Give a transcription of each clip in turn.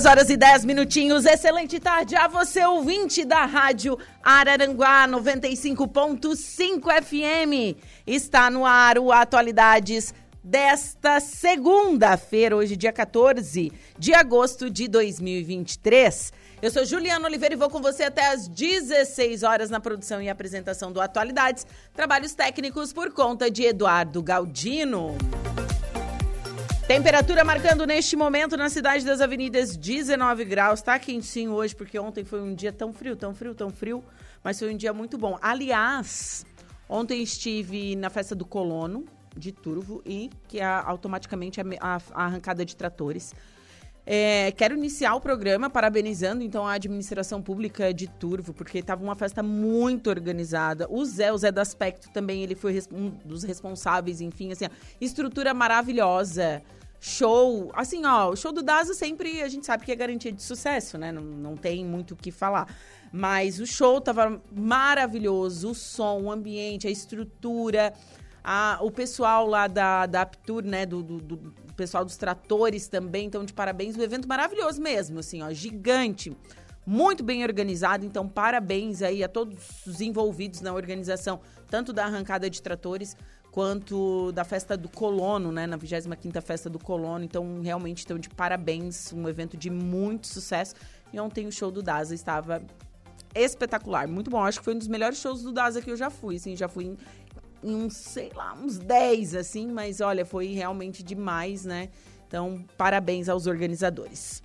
Duas horas e dez minutinhos. Excelente tarde a você, ouvinte da Rádio Araranguá 95.5 FM. Está no ar o Atualidades desta segunda-feira, hoje, dia 14 de agosto de 2023. Eu sou Juliana Oliveira e vou com você até às 16 horas na produção e apresentação do Atualidades. Trabalhos técnicos por conta de Eduardo Galdino. Temperatura marcando neste momento na cidade das avenidas 19 graus. Tá quentinho hoje, porque ontem foi um dia tão frio, tão frio, tão frio, mas foi um dia muito bom. Aliás, ontem estive na festa do Colono de Turvo e que é automaticamente a, a, arrancada de tratores. É, quero iniciar o programa parabenizando então a administração pública de Turvo, porque estava uma festa muito organizada. O Zé, o Zé do Aspecto também, ele foi um dos responsáveis, enfim, assim, estrutura maravilhosa show. Assim, ó, o show do Daza sempre a gente sabe que é garantia de sucesso, né? Não, não tem muito o que falar. Mas o show tava maravilhoso, o som, o ambiente, a estrutura. A, o pessoal lá da, da Aptur, né, do, do, do, pessoal dos tratores também, então de parabéns, um evento maravilhoso mesmo, assim, ó, gigante, muito bem organizado, então parabéns aí a todos os envolvidos na organização, tanto da arrancada de tratores quanto da festa do Colono, né, na 25ª festa do Colono. Então, realmente, estão de parabéns, um evento de muito sucesso. E ontem o show do Daza estava espetacular, muito bom. Acho que foi um dos melhores shows do Daza que eu já fui, assim, já fui em, em uns, sei lá, uns 10, assim, mas olha, foi realmente demais, né? Então, parabéns aos organizadores.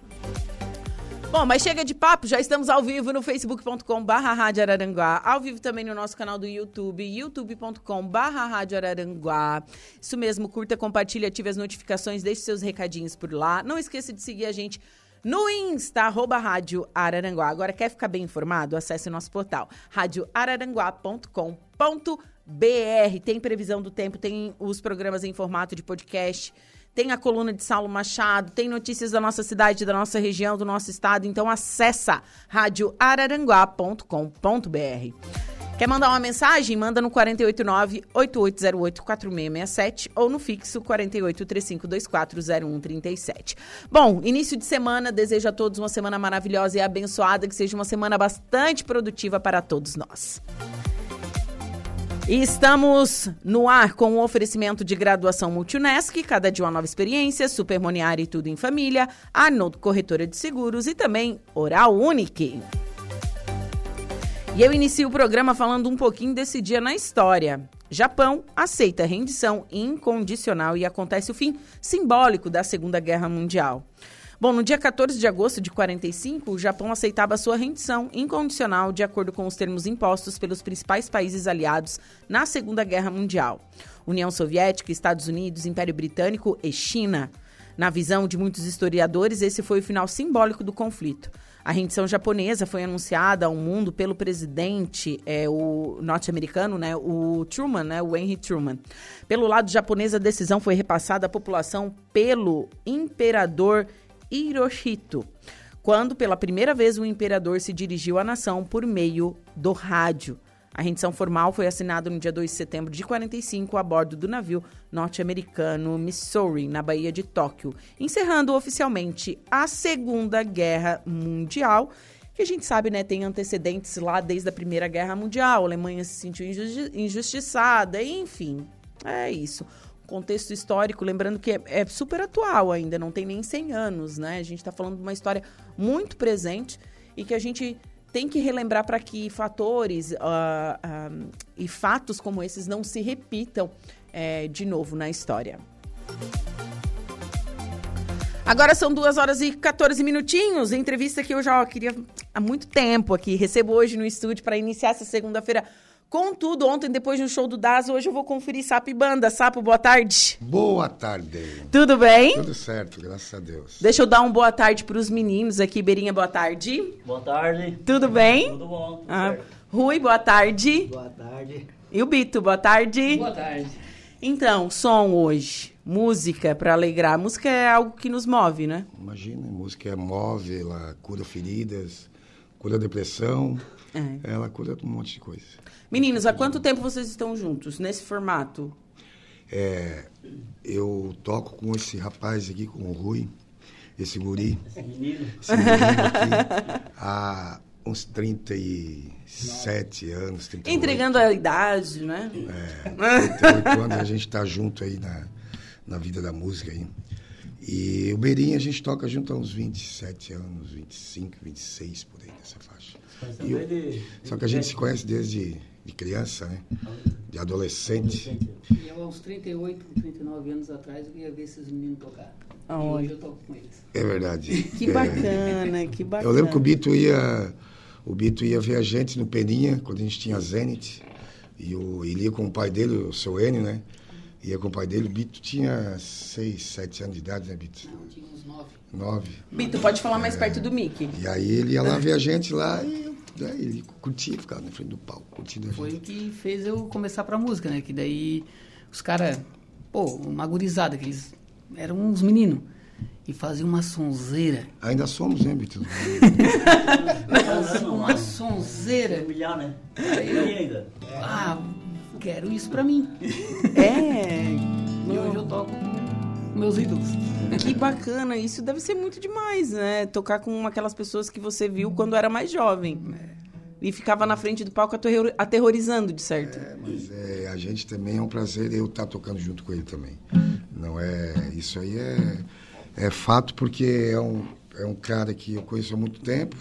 Bom, mas chega de papo, já estamos ao vivo no facebook.com barra Rádio Araranguá, ao vivo também no nosso canal do YouTube, youtube.com barra Rádio Araranguá. Isso mesmo, curta, compartilha, ative as notificações, deixe seus recadinhos por lá. Não esqueça de seguir a gente no Insta, arroba Rádio Araranguá. Agora, quer ficar bem informado? Acesse nosso portal, radioararanguá.com.br. Tem previsão do tempo, tem os programas em formato de podcast, tem a coluna de Saulo Machado, tem notícias da nossa cidade, da nossa região, do nosso estado. Então acessa radioararanguá.com.br. Quer mandar uma mensagem? Manda no 489-8808-4667 ou no fixo 4835240137. Bom, início de semana, desejo a todos uma semana maravilhosa e abençoada, que seja uma semana bastante produtiva para todos nós. Estamos no ar com o oferecimento de graduação Multunesc, cada dia uma nova experiência, Supermoniar e tudo em família, Arnold Corretora de Seguros e também Oral Unique. E eu inicio o programa falando um pouquinho desse dia na história. Japão aceita rendição incondicional e acontece o fim simbólico da Segunda Guerra Mundial. Bom, no dia 14 de agosto de 45, o Japão aceitava sua rendição incondicional de acordo com os termos impostos pelos principais países aliados na Segunda Guerra Mundial: União Soviética, Estados Unidos, Império Britânico e China. Na visão de muitos historiadores, esse foi o final simbólico do conflito. A rendição japonesa foi anunciada ao mundo pelo presidente, é, o norte-americano, né, o Truman, né, o Henry Truman. Pelo lado japonês, a decisão foi repassada à população pelo imperador Hirohito, quando pela primeira vez o imperador se dirigiu à nação por meio do rádio. A rendição formal foi assinada no dia 2 de setembro de 45 a bordo do navio norte-americano Missouri, na Baía de Tóquio, encerrando oficialmente a Segunda Guerra Mundial que a gente sabe, né, tem antecedentes lá desde a Primeira Guerra Mundial, a Alemanha se sentiu injusti injustiçada, enfim, é isso contexto histórico, lembrando que é, é, super atual ainda, não tem nem 100 anos, né? A gente está falando de uma história muito presente e que a gente tem que relembrar para que fatores uh, uh, e fatos como esses não se repitam uh, de novo na história. Agora são duas horas e 14 minutinhos. Entrevista que eu já queria há muito tempo aqui. Recebo hoje no estúdio para iniciar essa segunda-feira Contudo, ontem, depois do show do Dazo, hoje eu vou conferir Sapo e Banda. Sapo, boa tarde. Boa tarde. Tudo bem? Tudo certo, graças a Deus. Deixa eu dar um boa tarde para os meninos aqui. Beirinha, boa tarde. Boa tarde. Tudo bem? Tudo bom. Tudo ah, Rui, boa tarde. Boa tarde. E o Bito, boa tarde. Boa tarde. Então, som hoje. Música para alegrar. Música é algo que nos move, né? Imagina, música move, ela cura feridas, cura depressão, é. ela cura um monte de coisa. Meninos, há quanto tempo vocês estão juntos nesse formato? É, eu toco com esse rapaz aqui, com o Rui, esse guri. Esse menino. Esse menino aqui, há uns 37 anos. 38, Entregando a idade, né? É, 38 anos a gente está junto aí na, na vida da música aí. E o Beirinho a gente toca junto há uns 27 anos, 25, 26 por aí nessa faixa. E eu- de, só que a gente se conhece desde de criança, né? De adolescente. E eu, aos 38, 39 anos atrás, eu ia ver esses meninos tocar. E Aonde? hoje eu toco com eles. É verdade. Que É. bacana, que bacana. Eu lembro que o Bito ia, o Bito ia ver a gente no Peninha, quando a gente tinha Zenit. E o, ele ia com o pai dele, o seu Enio, né? Ia com o pai dele. O Bito tinha seis, sete anos de idade, né, Bito? Não, tinha uns 9. Nove. Bito, pode falar mais perto do Mickey. E aí ele ia lá ver a gente lá e né, ele curtia, ficava na frente do palco, curtindo a Foi o gente. que fez eu começar pra música, né? Que daí os caras, pô, uma gurizada, que eles eram uns meninos. E faziam uma sonzeira. Ainda somos, né, Bito? Faziam uma sonzeira. humilhar, né? Aí E eu, ainda? ah, quero isso pra mim. É. E hoje eu toco meus ídolos. Que bacana, isso deve ser muito demais, né? Tocar com aquelas pessoas que você viu quando era mais jovem. E ficava na frente do palco aterror- aterrorizando, de certo. É, mas é, a gente também é um prazer eu estar tocando junto com ele também. Não é, isso aí é, é fato porque é um, é um cara que eu conheço há muito tempo,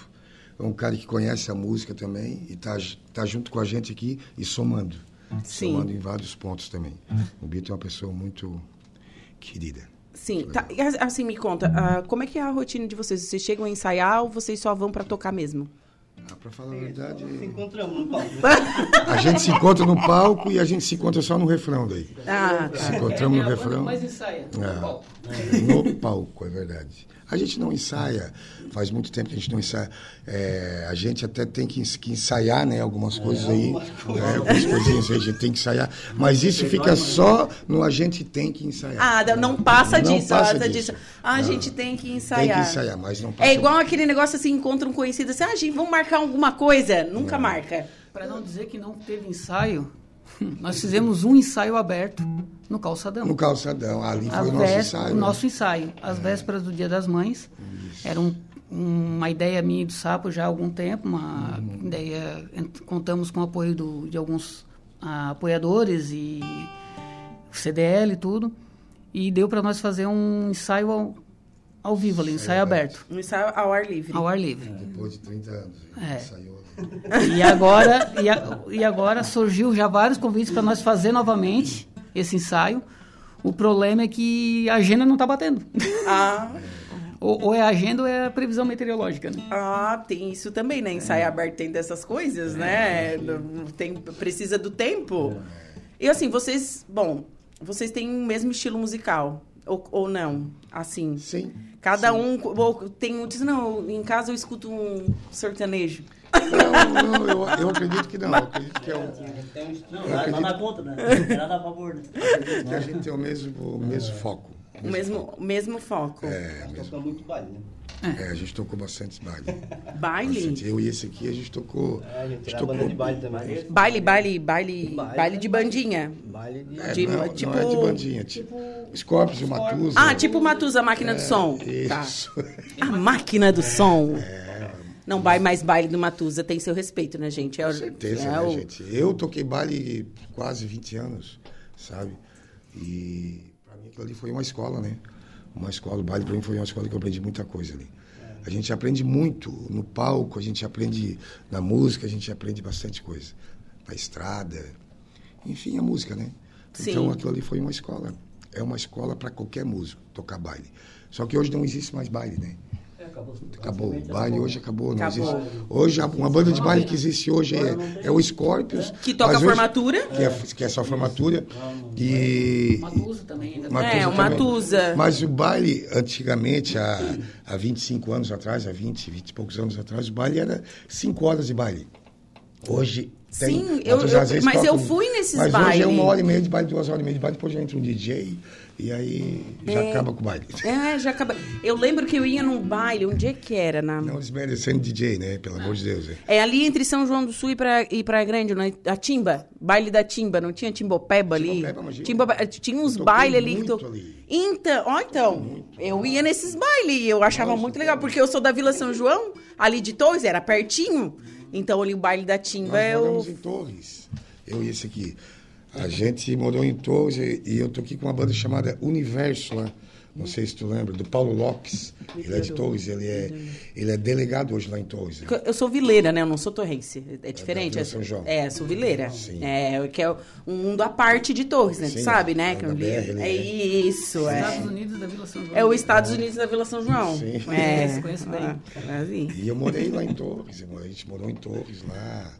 é um cara que conhece a música também e está tá junto com a gente aqui e somando. Sim. Somando em vários pontos também. O Bito é uma pessoa muito querida. Sim, tá, as- assim, me conta, ah, como é que é a rotina de vocês? Vocês chegam a ensaiar ou vocês só vão pra tocar mesmo? Ah, para falar a verdade, Se encontramos no palco. a gente se encontra no palco e a gente se encontra só no refrão daí. Ah, Se tá. encontramos é no que refrão. mais ensaia. no Ah, palco. no palco, é verdade. A gente não ensaia, faz muito tempo que a gente não ensaia. É, a gente até tem que, ens- que ensaiar, né? Algumas coisas aí, é, algumas coisinhas aí a gente tem que ensaiar. Mas isso fica só no a gente tem que ensaiar. Ah, não passa Não disso, passa disso. disso. Ah, a Não. gente tem que tem ensaiar. que ensaiar, mas não passa É igual aquele negócio assim, encontra um conhecido assim, ah, gente, vamos marcar alguma coisa. Nunca marca. Para não dizer que não teve ensaio, nós fizemos um ensaio aberto no calçadão. no calçadão. Ali foi o nosso ensaio. o né? nosso ensaio. Às vésperas do Dia das Mães. Era um- uma ideia minha e do Sapo já há algum tempo. Uma Uhum. ideia... Contamos com o apoio do- de alguns ah, apoiadores e CDL e tudo. E deu para nós fazer um ensaio ao, ao vivo ali, um ensaio aberto, Um ensaio ao ar livre. ao ar livre. Depois de 30 anos. É. Ensaiou. E agora, e, a- e agora surgiu já vários convites para nós fazer novamente esse ensaio. O problema é que a agenda não está batendo. Ah, Ou, ou é a agenda ou é a previsão meteorológica, né? ah, tem isso também, né? Ensaio aberto tem dessas coisas, né? Não- Tem, precisa do tempo. E assim, vocês, bom, vocês têm o mesmo estilo musical. Ou, ou não? Assim. Sim. Cada um ou tem um diz, não, em casa eu escuto um sertanejo. Não, não, eu, eu acredito que não. Eu acredito que é um. Não, tá, tá na conta, né? Nada a favor, né? acredito que a gente tem o mesmo, o mesmo foco. O mesmo, o mesmo foco. É, mesmo. Toca muito baile, né? É, a gente tocou bastante baile. Baile? Bastante. Eu e esse aqui a gente tocou. É, a gente era banda de baile também. Baile, baile, baile, Baile. baile de bandinha. Baile de... É, de- não, tipo- não é de bandinha, tipo, Scorpions, o Matusa. Ah, tipo Matusa, a máquina do som. Tá. Isso. A máquina do som. Não vai mais baile do Matusa, tem seu respeito, né, gente? É, Com certeza, é né, o- gente? Eu toquei baile quase 20 anos, sabe? E pra mim aquilo ali foi uma escola, né? Uma escola, o baile pra mim foi uma escola que eu aprendi muita coisa ali. A gente aprende muito no palco, a gente aprende na música, a gente aprende bastante coisa. Na estrada, enfim, a música, né? Sim. Então aquilo ali foi uma escola. É uma escola para qualquer músico tocar baile. Só que hoje não existe mais baile, né? É, acabou. Acabou. O baile hoje acabou. Não Acabou. existe. Hoje, a- uma banda de baile que existe hoje é, é o Scorpions. Que toca hoje- formatura. Que é, que é só formatura. E. Matusa também ainda. Matusa É, o também. Matusa. Mas o baile, antigamente, há, há 25 anos atrás, há 20, 20 e poucos anos atrás, o baile era 5 horas de baile. Hoje. Sim, eu- eu- mas eu fui nesses mas hoje é bailes. uma hora e meia de baile, duas horas e meia de baile, depois já entra um DJ e aí já É. acaba com o baile. É, já acaba. Eu lembro que eu ia num baile, um dia que era na. Não desmerecendo DJ, né? Pelo amor de Deus. né? É ali entre São João do Sul e Praia, e Praia Grande, né? a Timba, baile da Timba, não tinha Timbopeba ali? Timbopeba, imagina. Timba- tinha uns bailes ali que muito tu... ali. Então, ó, então, eu ia nesses bailes e eu achava Nossa, muito legal, porque eu sou da Vila São João, ali de Torres, era pertinho. Então ali o baile da Timba Nós eu. moramos em Torres. Eu e esse aqui. A gente morou em Torres e, eu tô aqui com uma banda chamada Universo lá. Não sei se tu lembra, do Paulo Lopes. Ele é de Torres, ele é, ele é delegado hoje lá em Torres. né? Eu sou vileira, né? Eu não sou torrense. É diferente. Vila É, São João. é, sou vileira. Sim. É, que é um mundo à parte de Torres, né? Tu Sim, sabe, né? lá Que BR, né? é isso, é. Estados Unidos da Vila São João. É o Estados Unidos da Vila São João. Sim. É, Conheço, conheço bem. Ah, assim. E eu morei lá em Torres, a gente morou em Torres lá.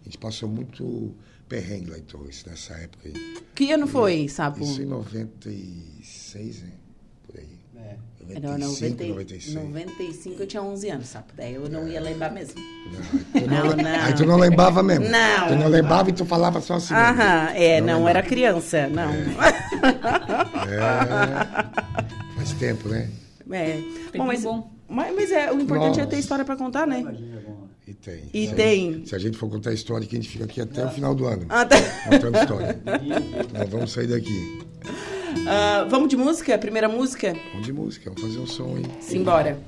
A gente passou muito perrengue lá em Torres nessa época aí. Que ano foi, Sapo? Isso em 96, né? Por aí. É. Não, 95, 90, 96. 95 eu tinha 11 anos, Sapo. Daí eu não ia lembrar mesmo. Não, aí tu não, Não, não. Aí tu não lembrava mesmo. Não. Tu não lembrava e tu falava só assim. Aham, é, não, lembrava. era criança, não. É, faz tempo, né? É. Bom, mas, bom. mas, mas é, o importante é ter Nossa. história pra contar, né? Imagina, é bom. E tem. E Se tem. gente- Se a gente for contar a história aqui, a gente fica aqui até o final do ano. Ah, tá. Contando história. Então vamos sair daqui. Ah, vamos de música? Primeira música? Vamos de música, vamos fazer um som aí. Simbora.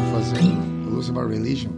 Vou fazer um Lose My Religion.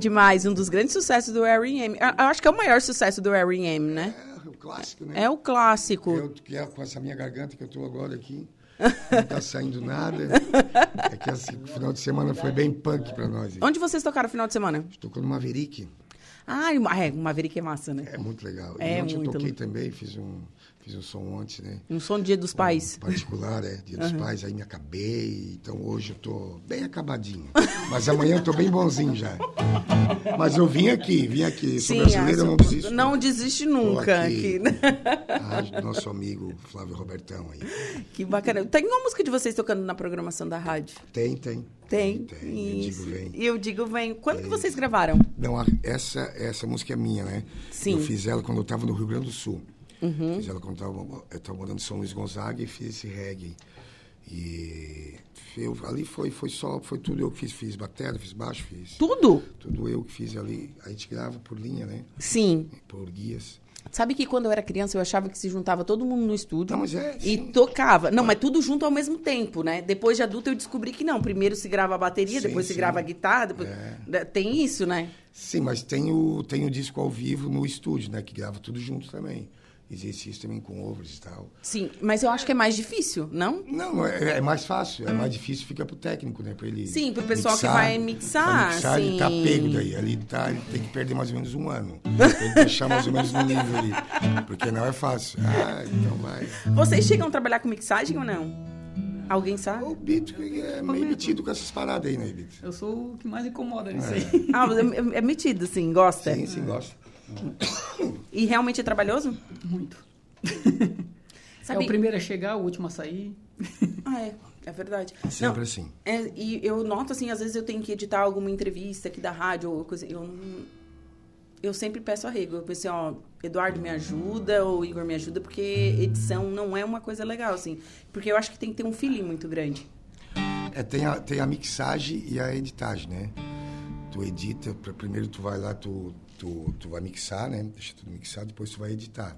Demais, um dos grandes sucessos do R.E.M. Eu acho que é o maior sucesso do R.E.M., né? É o clássico, né? É o clássico. Eu, que é com essa minha garganta que eu tô agora aqui. Não tá saindo nada. É que o final de semana foi bem punk pra nós. Onde vocês tocaram no final de semana? Tocou no Maverick. Ah, é, o Maverick é massa, né? É muito legal. É e ontem muito eu toquei legal. também, fiz um, fiz um som ontem, né? Um som do Dia dos Pais. Um particular, é, Dia dos Pais, aí me acabei, então hoje eu tô bem acabadinho. Mas amanhã eu tô bem bonzinho já. Mas eu vim aqui, vim aqui. Sou brasileiro, eu não desisto. Não desiste nunca. aqui. Que, Ah, nosso amigo Flávio Robertão aí. que bacana. Tem uma música de vocês tocando na programação da rádio? Tem, tem. Tem. Tem, eu Isso. digo vem. Eu digo vem. Quando que vocês gravaram? Não, essa, essa música é minha, né? Sim. Eu fiz ela quando eu estava no Rio Grande do Sul. Fiz ela quando tava- eu estava morando em São Luís Gonzaga e fiz esse reggae. E eu, ali foi, foi só, foi tudo eu que fiz. Fiz bateria, fiz baixo, fiz Tudo? tudo eu que fiz ali. A gente grava por linha, né? Sim. Por guias. Sabe que quando eu era criança eu achava que se juntava todo mundo no estúdio Não, é, e tocava. Não, mas tudo junto ao mesmo tempo, né? Depois de adulto eu descobri que não. Primeiro se grava a bateria, Sim, depois se sim. grava a guitarra, depois... É. Tem isso, né? Sim, mas tem o, tem o disco ao vivo no estúdio, né? Que grava tudo junto também. Existe isso também com overs e tal. Sim, mas eu acho que é mais difícil, não? Não, não é, é mais fácil, é mais difícil fica pro técnico, né? Pra ele Sim, pro pessoal que vai mixar, mixar, ele tá sim. pego daí. Ele, tá, ele tem que perder mais ou menos um ano. Tem que deixar mais ou menos no nível ali. Porque não é fácil. Ah, então vai. Vocês chegam a trabalhar com mixagem ou não? Alguém sabe? O Bito é meio metido com essas paradas aí, né, Bito? Eu sou o que mais incomoda nisso aí. Ah, é, é metido, sim, gosta? Sim, sim, gosta. E realmente é trabalhoso? Muito. Sabe- É o primeiro a chegar, o último a sair. Ah, é. É verdade. Sempre Não, assim. é, e eu noto, assim, às vezes eu tenho que editar alguma entrevista aqui da rádio ou coisa. Eu, eu sempre peço arrego. Eu pensei, ó, Eduardo me ajuda ou Igor me ajuda, porque edição não é uma coisa legal, assim. Porque eu acho que tem que ter um feeling muito grande. É, tem, a, tem a mixagem e a editagem, né? Tu edita, pra- primeiro tu vai lá, tu, tu, tu vai mixar, né? Deixa tudo mixado, depois tu vai editar.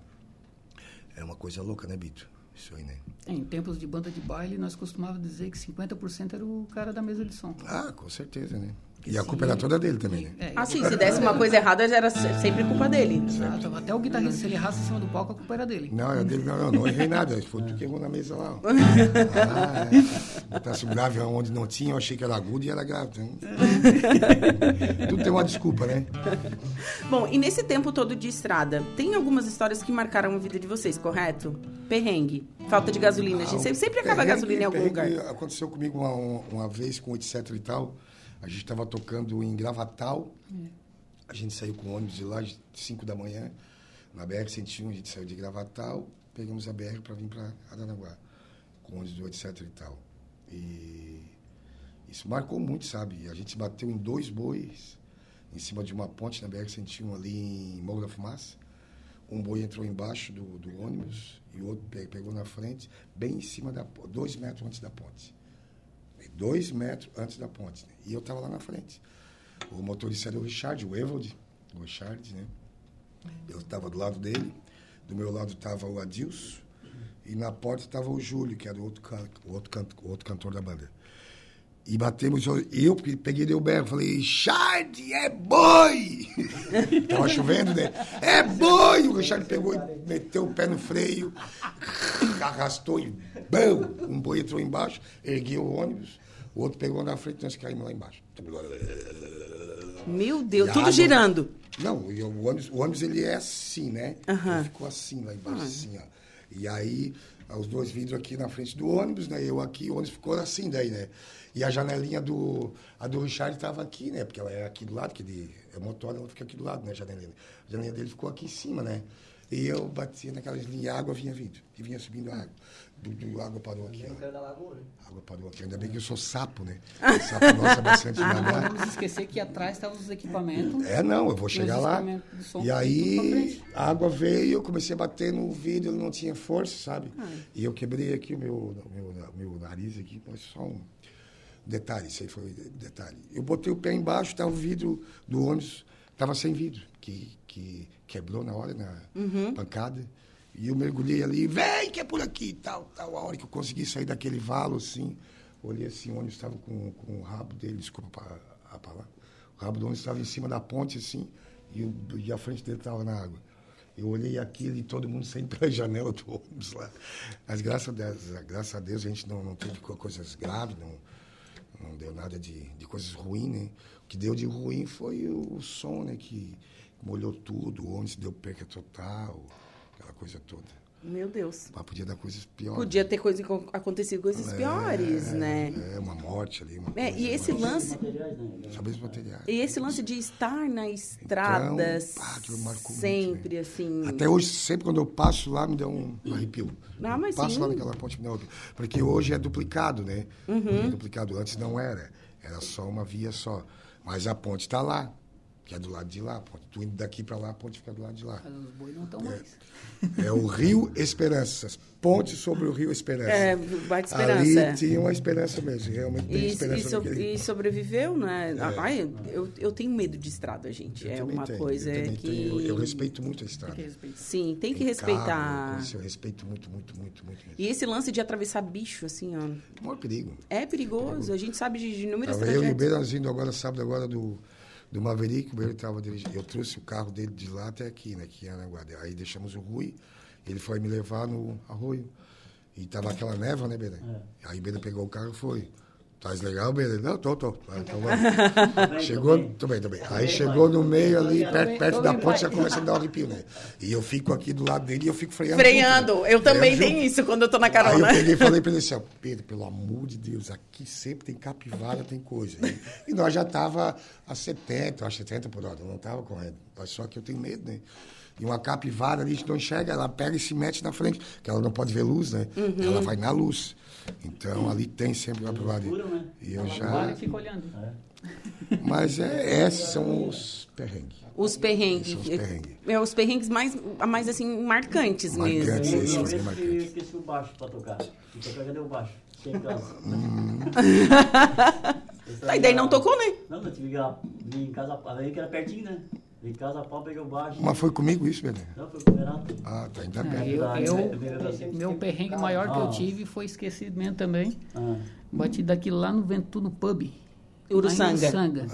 É uma coisa louca, né, Bito? Isso aí, né? Em tempos de banda de baile, nós costumávamos dizer que 50% era o cara da mesa de som. Ah, com certeza, né? E a culpa era toda dele também, né? É, Ah, sim, se desse uma coisa errada, era se- sempre culpa dele. exato. Até o guitarrista, se ele errasse em cima do palco, a culpa era dele. Não, era dele, não, não, não errei nada. Foi tu que errou na mesa lá. Ah, é. Grave onde não tinha, eu achei que era agudo e era grave. Né? Tudo tem uma desculpa, né? Bom, e nesse tempo todo de estrada, tem algumas histórias que marcaram a vida de vocês, correto? Perrengue, falta de gasolina. A gente sempre, sempre acaba a Perrengue- gasolina em algum lugar. Aconteceu comigo uma, uma vez com o etc e tal. A gente estava tocando em Gravatal. A gente saiu com o ônibus de lá às 5 da manhã. Na BR-101, a gente saiu de Gravatal. Pegamos a BR para vir para Aranaguá. Com ônibus do etc e tal. E isso marcou muito, sabe? A gente bateu em dois bois em cima de uma ponte na BR-101 ali em Morro da Fumaça. Um boi entrou embaixo do, do ônibus e o outro pe- pegou na frente, bem em cima da ponte, dois metros antes da ponte. Dois metros antes da ponte. E eu estava lá na frente. O motorista era o Richard, o Evald, o Richard, né? Eu estava do lado dele, do meu lado estava o Adilson, e na porta estava o Júlio, que era o outro, can- o outro, can- o outro cantor da banda. E batemos, eu- peguei dei o berro, falei, Richard, é boi! Tava chovendo, né? É boi! O Richard pegou e meteu o pé no freio, arrastou e bam! Um boi entrou embaixo, ergueu o ônibus, o outro pegou na frente nós caímos lá embaixo. Meu Deus, E tudo água- girando. Não, o ônibus, o ônibus ele é assim, né? Aham. Ele ficou assim lá embaixo, assim, ó. E aí, os dois vidros aqui na frente do ônibus, né? Eu aqui, o ônibus ficou assim daí, né? E a janelinha do. A do Richard estava aqui, né? Porque ela é aqui do lado, que ele é motor, ela fica aqui do lado, né? A janelinha. A janelinha dele ficou aqui em cima, né? E eu batia naquelas linhas e a água vinha vindo. E vinha subindo a água. Do, água parou aqui, ó. da lagoa, né? A água parou aqui. Ainda bem que eu sou sapo, né? Sapo gosta bastante de Não nadar. vamos esquecer que atrás estavam os equipamentos. É, não, eu vou chegar lá. E pra aí a água veio, eu comecei a bater no vidro, ele não tinha força, sabe? Ah. E eu quebrei aqui o meu, meu, meu nariz aqui, mas só um detalhe, isso aí foi detalhe. Eu botei o pé embaixo, tá, o vidro do ônibus estava sem vidro, que, que quebrou na hora, na Uhum. pancada. E eu mergulhei ali, vem que é por aqui, tal, tal. A hora que eu consegui sair daquele valo, assim, olhei assim, o ônibus estava com, com o rabo dele, desculpa a, a palavra, O rabo do ônibus estava em cima da ponte, assim, e, o, e a frente dele estava na água. Eu olhei aquilo e todo mundo saindo pela janela do ônibus lá. Mas graças a Deus, graças a, Deus a gente não, não teve co- coisas graves, não, não deu nada de, de coisas ruins, né? O que deu de ruim foi o, som, né? Que molhou tudo, o ônibus deu perca total, aquela coisa toda. Meu Deus. Mas podia dar coisas piores. Podia ter coisa, acontecido coisas piores, né? É, uma morte ali, uma É, coisa, e esse mas- lance, né? Sabe os materiais. e esse lance de estar na estrada Então, pá, marcou muito, sempre, né? assim. Até hoje, sempre quando eu passo lá, me dá um arrepio. Ah, mas passo sim. lá naquela ponte, me dá um arrepio. Porque hoje é duplicado, né? Uhum. Hoje É duplicado. Antes não era. Era só uma via só. Mas a ponte está lá, que é do lado de lá. a ponte. Tu indo daqui para lá, a ponte fica do lado de lá. Mas os bois não estão mais. É o Rio Esperanças. Ponte sobre o Rio Esperança. É, Baita Esperança. é. Ali tinha uma esperança mesmo. Realmente tem E, esperança e, so- naquele- e sobreviveu, né? Ai, eu, eu tenho medo de estrada, gente. Eu é uma tenho, coisa eu que. tenho. Eu, eu respeito muito a Tem estrada. que respeitar. Sim, tem que Tem respeitar. carro, isso eu respeito muito, muito, muito, muito mesmo. E esse lance de atravessar bicho, assim, ó, maior perigo. é perigoso. A gente sabe de de inúmeras Tava eu e o tragédias. Beira nós indo agora, sábado agora, do, do Maverick, o Beira estava dirigindo. Eu trouxe o carro dele de lá até aqui, né, que era Guarda. Aí deixamos o Rui, ele foi me levar no arroio. E tava aquela neva, né, Beira? Aí o Beira pegou o carro e foi. Tá legal, Beira? Não, tô, tô. Ah, Então vamos. chegou, tô bem, tô bem. Aí chegou no meio ali, perto, perto da ponte, já começa a dar um arrepio, né? E eu fico aqui do lado dele e eu fico freando. Freando. junto, né? Eu também tenho isso quando eu tô na Aí eu carona. peguei e falei pra ele assim, ó, Pedro, pelo amor de Deus, aqui sempre tem capivara, tem coisa. E, e nós já tava a 70, acho 70 por hora, não tava correndo. Só que eu tenho medo, né? E uma capivara ali, a gente não enxerga, ela pega e se mete na frente, que ela não pode ver luz, né? Uhum. Ela vai na luz. Então ali tem sempre capivara. Escuro, né? E eu Para já... e fica olhando. Mas é, esses são os perrengues. Os perrengues. Os perrengues. É, os perrengues mais, mais assim, marcantes Marcantes, mesmo. esse. Uma Esse é vez que marcante. eu esqueci o baixo pra tocar. E tocar, cadê o baixo? Sem casa. Tá, e daí não tocou, né? Não, eu tive que ir em casa, aí que era pertinho, né? Em casa a pau, peguei o baixo. Mas foi comigo isso, Bené? Não, foi com o Renato. Ah, tá ainda É, bem. eu, eu- eu- meu perrengue maior que eu Ah. tive foi esquecimento também. Ah, Bati daqui lá no Ventuno Pub. Uruçanga. Uruçanga.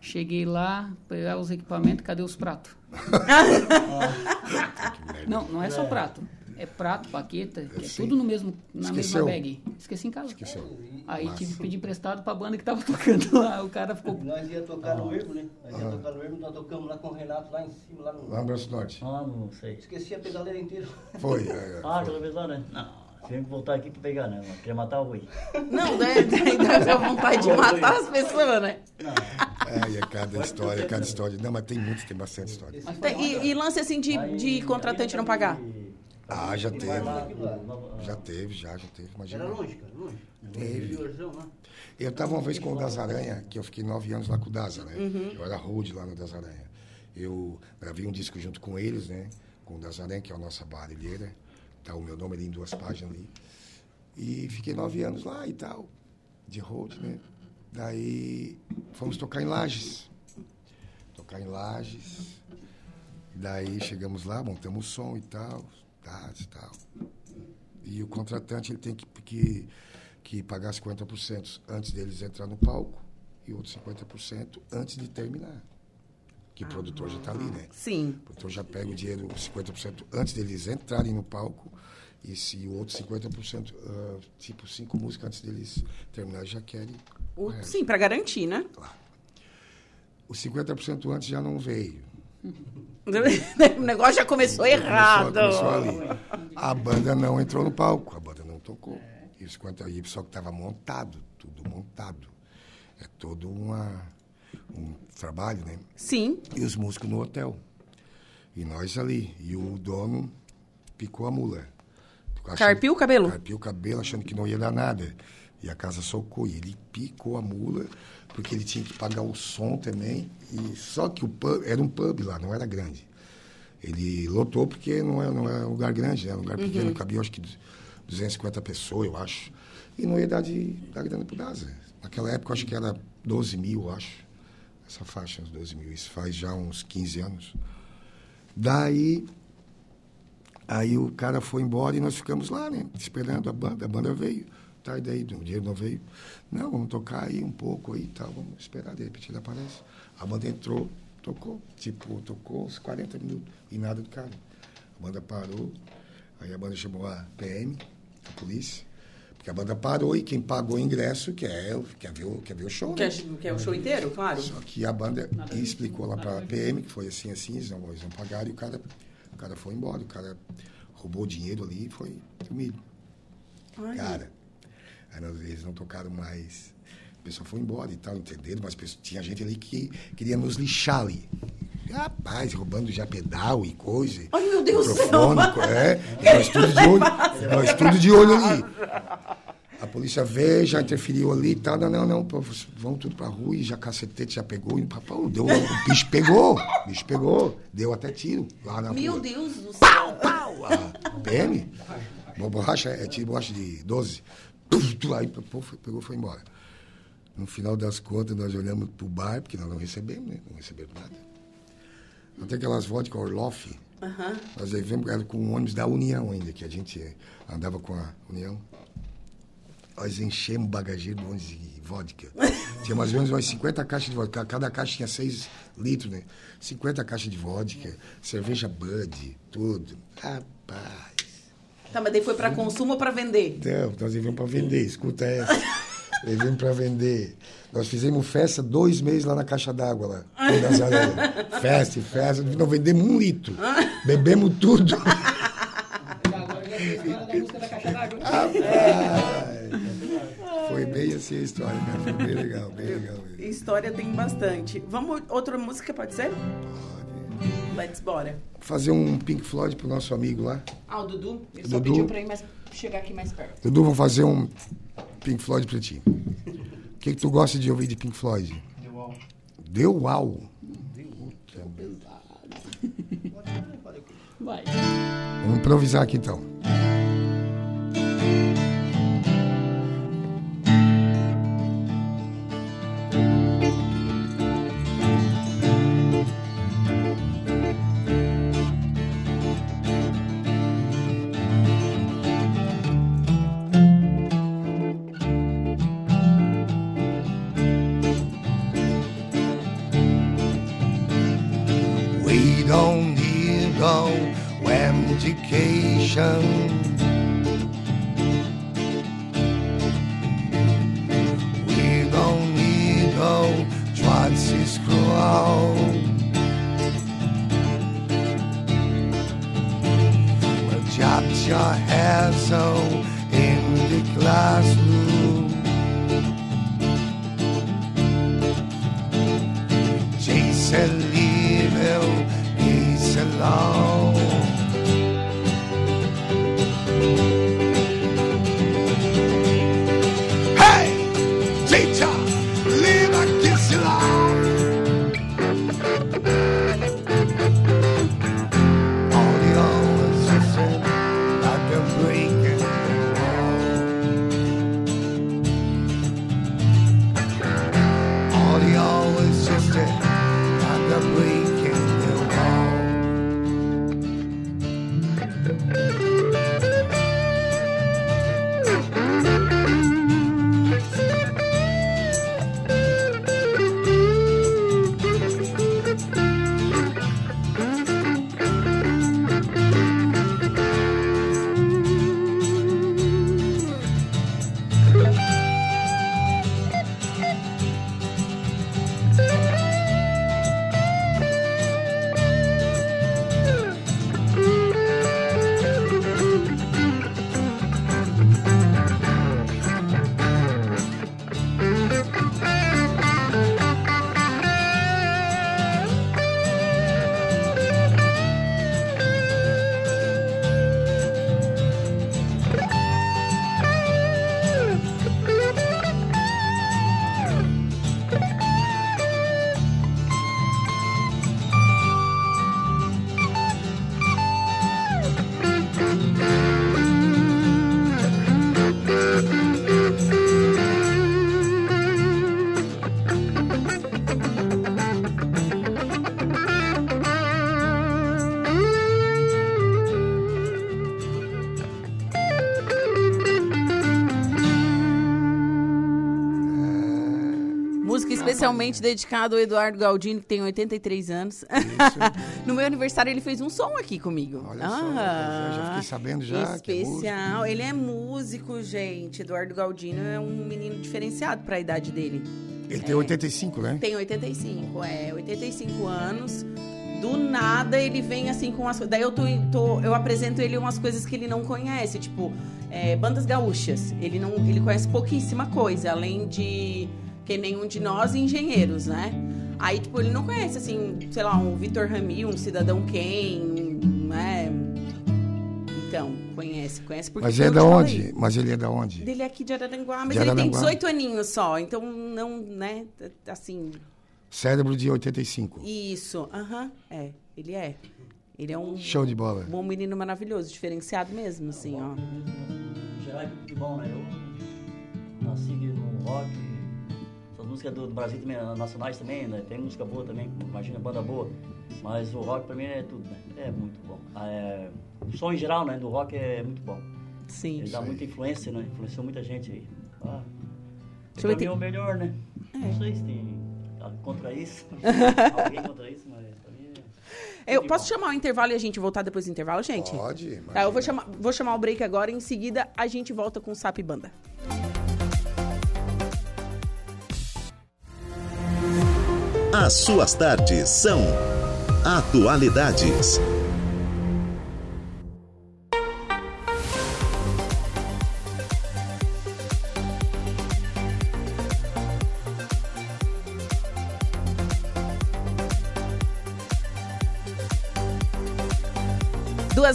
Cheguei lá, pegar os equipamentos, cadê os pratos? não, não é só prato. É prato, paqueta, que é tudo no mesmo, na Esqueceu? mesma bag. Esqueci em casa. Esqueceu. Aí Massa. tive que pedir emprestado pra banda que tava tocando lá. O cara ficou. Nós ia tocar no Ermo, né? Nós ia tocar no Ermo, nós tocamos lá com o Renato, lá em cima, lá no... Lá no Braço Norte. ah, não sei. Esqueci a pedaleira inteira. Foi. é, Ah, aquela vez lá, né? Não, tinha que voltar aqui pra pegar, né? Eu Queria matar o Rui. Não, daí dá vontade de matar as pessoas, né? É, e é cada história, cada história. Não, mas tem muitos, tem bastante história. E, e lance assim de, de contratante não pagar? Ah, já teve. Já teve, já, já teve. Imagina. Era longe, cara, longe. Teve. Interiorzão lá. Eu estava uma vez com o Das Aranha, que eu fiquei nove anos lá com o Daza, né? Eu era road lá no Das Aranha. Eu gravei um disco junto com eles, né? Com o Das Aranha, que é a nossa barulheira. Tá o meu nome ali em duas páginas ali. E fiquei nove anos lá e tal, de road, né? Daí fomos tocar em Lages. Tocar em Lages. Daí chegamos lá, montamos o som e tal, e tal. E o contratante ele tem que, que, que pagar 50% antes deles entrar no palco e outros 50% antes de terminar. Que o produtor já está ali, né? Sim. O produtor já pega o dinheiro, 50% antes deles entrarem no palco e se o outro 50%, ah, tipo cinco músicas antes deles terminarem, já querem. O- sim, pra garantir, né? O 50% antes já não veio. O negócio já começou errado. Começou, começou ali. A banda não entrou no palco, a banda não tocou. Os 50 e só que estava montado, tudo montado. É todo uma, um trabalho, né? Sim. E os músicos no hotel. E nós ali. E o dono picou a mula. Achando- Carpiu o cabelo? Carpiu o cabelo, achando que não ia dar nada. E a casa socou. E ele picou a mula, porque ele tinha que pagar o som também. E só que o pub, era um pub lá, não era grande. Ele lotou porque não é, não é um lugar grande, né? Era um lugar pequeno, cabia acho que 250 pessoas, eu acho. E não ia dar de dar grana pro Daza. Naquela época, acho que era 12 mil, eu acho. Essa faixa, uns 12 mil. Isso faz já uns 15 anos. Daí, aí o cara foi embora e nós ficamos lá, né? Esperando a banda. A banda veio. Tá, e daí o dinheiro não veio. Não, vamos tocar aí um pouco aí e tal, vamos esperar, de repente ele aparece. A banda entrou, tocou, tipo, tocou uns 40 minutos e nada do cara. A banda parou, aí a banda chamou a PM, a polícia, porque a banda parou e quem pagou o ingresso quer, quer, ver, o, quer ver o show, né? Quer, quer o show inteiro, claro. Só que a banda explicou lá pra PM que foi assim, assim, eles não, eles não pagaram e o cara, o cara foi embora. O cara roubou o dinheiro ali e foi. Ai, Cara, aí nós- eles não tocaram mais. O pessoal foi embora e tal, entenderam, mas tinha gente ali que queria nos lixar ali. Rapaz, roubando já pedal e coisa. Ai, meu Deus do céu. É, nós tudo de olho. Nós tudo de olho ali. A polícia veio, já interferiu ali e tal. Não, não, não, vão tudo pra rua e já cacetete já pegou. E papão, deu, o bicho pegou, o bicho pegou. Deu até tiro lá na Meu rua. Deus do céu. Pau! A PM, uma borracha, é tiro de borracha de 12. Aí pô, foi- pegou e foi embora. No final das contas, nós olhamos pro bar, porque nós não recebemos, né? Não recebemos nada. Tem aquelas vodka Orloff. Nós levamos ela com o ônibus da União ainda, que a gente andava com a União. Nós enchemos o bagageiro do ônibus de vodka. Tinha mais ou menos umas 50 caixas de vodka. Cada caixa tinha 6 litros, né? 50 caixas de vodka, cerveja Bud, tudo. Rapaz. Tá, mas daí foi pra consumo ou pra vender? Não, nós levamos para vender, escuta essa. levamos para vender. Nós fizemos festa dois meses lá na caixa d'água, lá. Festa, festa, não vendemos um litro. Bebemos tudo. Agora já sei a história da música da caixa d'água. Foi bem assim a história, cara. Foi bem legal, bem legal mesmo. História tem bastante. Vamos, outra música pode ser? Let's bora. Fazer um Pink Floyd pro nosso amigo lá. Ah, o Dudu? Ele só Dudu. pediu pra ir mais, chegar aqui mais perto. Dudu, vamos fazer um Pink Floyd pra ti. O que, que tu gosta de ouvir de Pink Floyd? Deu uau. Vai. Vamos improvisar aqui então. ocean Especialmente dedicado ao Eduardo Galdino, que tem 83 anos. no meu aniversário, ele fez um som aqui comigo. Olha só, eu já fiquei sabendo já é Especial. ele é músico, gente. Eduardo Galdino é um menino diferenciado para a idade dele. Ele tem 85, né? Tem 85, é. 85 anos. Do nada ele vem assim com as Daí eu tô, tô- eu apresento ele umas coisas que ele não conhece, tipo, é, bandas gaúchas. Ele não. Ele conhece pouquíssima coisa, além de que nenhum de nós engenheiros, né? Aí, tipo, ele não conhece, assim, sei lá, um Vitor Rami, um Cidadão Quem, né? Então, conhece, conhece porque Mas foi é da onde? falei. Mas ele é da onde? Dele é aqui de Araranguá, mas De ele tem Araranguá. 18 aninhos só, então não, né, assim, Cérebro de 85. isso, aham, é, ele é. Ele é um, Show de bola. um menino maravilhoso, diferenciado mesmo, assim, ó. Em geral é de bom, né? Eu nasci no rock, essas músicas do Brasil também, nacionais também, né? Tem música boa também, imagina, banda boa. Mas o rock pra mim é tudo, né? É muito bom. É, o som em geral, né, do rock é muito bom. Sim. Ele dá muita influência, né? Influenciou muita gente aí. Ah, Deixa eu ver, pra mim tem- é o melhor, né? É. Não sei se tem ah, contra isso, alguém contra isso, mas pra mim é... Eu posso chamar o intervalo e a gente voltar depois do intervalo, gente? Pode. Tá, eu vou chamar, vou chamar o break agora, em seguida a gente volta com o Sap Banda. As suas tardes são Atualidades.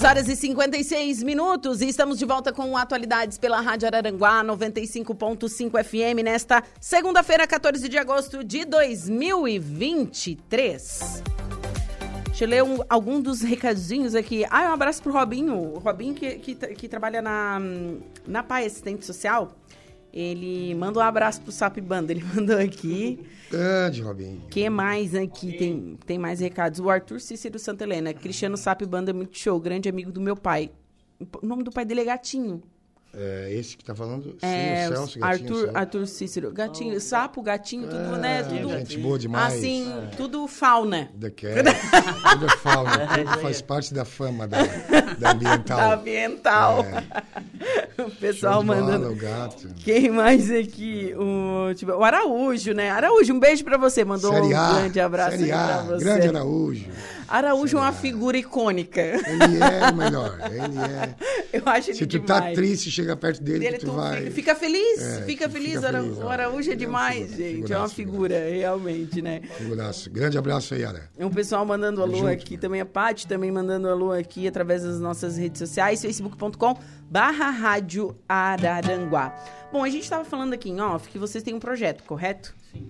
Horas e 56 minutos e estamos de volta com Atualidades pela Rádio Araranguá 95.5 FM nesta segunda-feira, 14 de agosto de 2023. Deixa eu ler um, algum dos recadinhos aqui. Ah, um abraço pro Robinho. O Robinho que, que, que trabalha na, na PAI Assistente Social. Ele manda um abraço pro Sap Banda. Ele mandou aqui. Grande, Robinho. que mais aqui? Tem, tem mais recados. O Arthur Cícero Santa Helena. Cristiano Sap Banda é muito show. Grande amigo do meu pai. O nome do pai dele é Gatinho. É esse que tá falando? Sim, É, o Celso, Gatinho, Arthur, Celso. Arthur Cícero. Gatinho, sapo, gatinho, tudo, né? É, Tudo, gente boa demais. assim, tudo fauna. Daquela. Tudo é fauna. Tudo faz parte da fama da, da ambiental. Da ambiental. o pessoal de bola, mandando. o gato. Quem mais aqui? O, tipo, o Araújo, né? Araújo, um beijo pra você. Mandou Série um grande abraço você. grande Araújo. Araújo é uma figura icônica. Ele é o melhor. Ele é. Eu acho ele Se tu demais. tá triste, chega perto dele, Dele, que tu tu vai. fica, fica feliz, É, fica fica feliz. Ara- feliz, o. Araújo é é demais, figura- gente. É uma figuraço, figura, realmente, né? Figuraço. Grande abraço aí, Ara. Um pessoal mandando alô junto, aqui, mano. também a Paty também mandando alô aqui através das nossas redes sociais, facebook.com barra rádio Araranguá. Bom, a gente estava falando aqui em off que vocês têm um projeto, correto? Sim.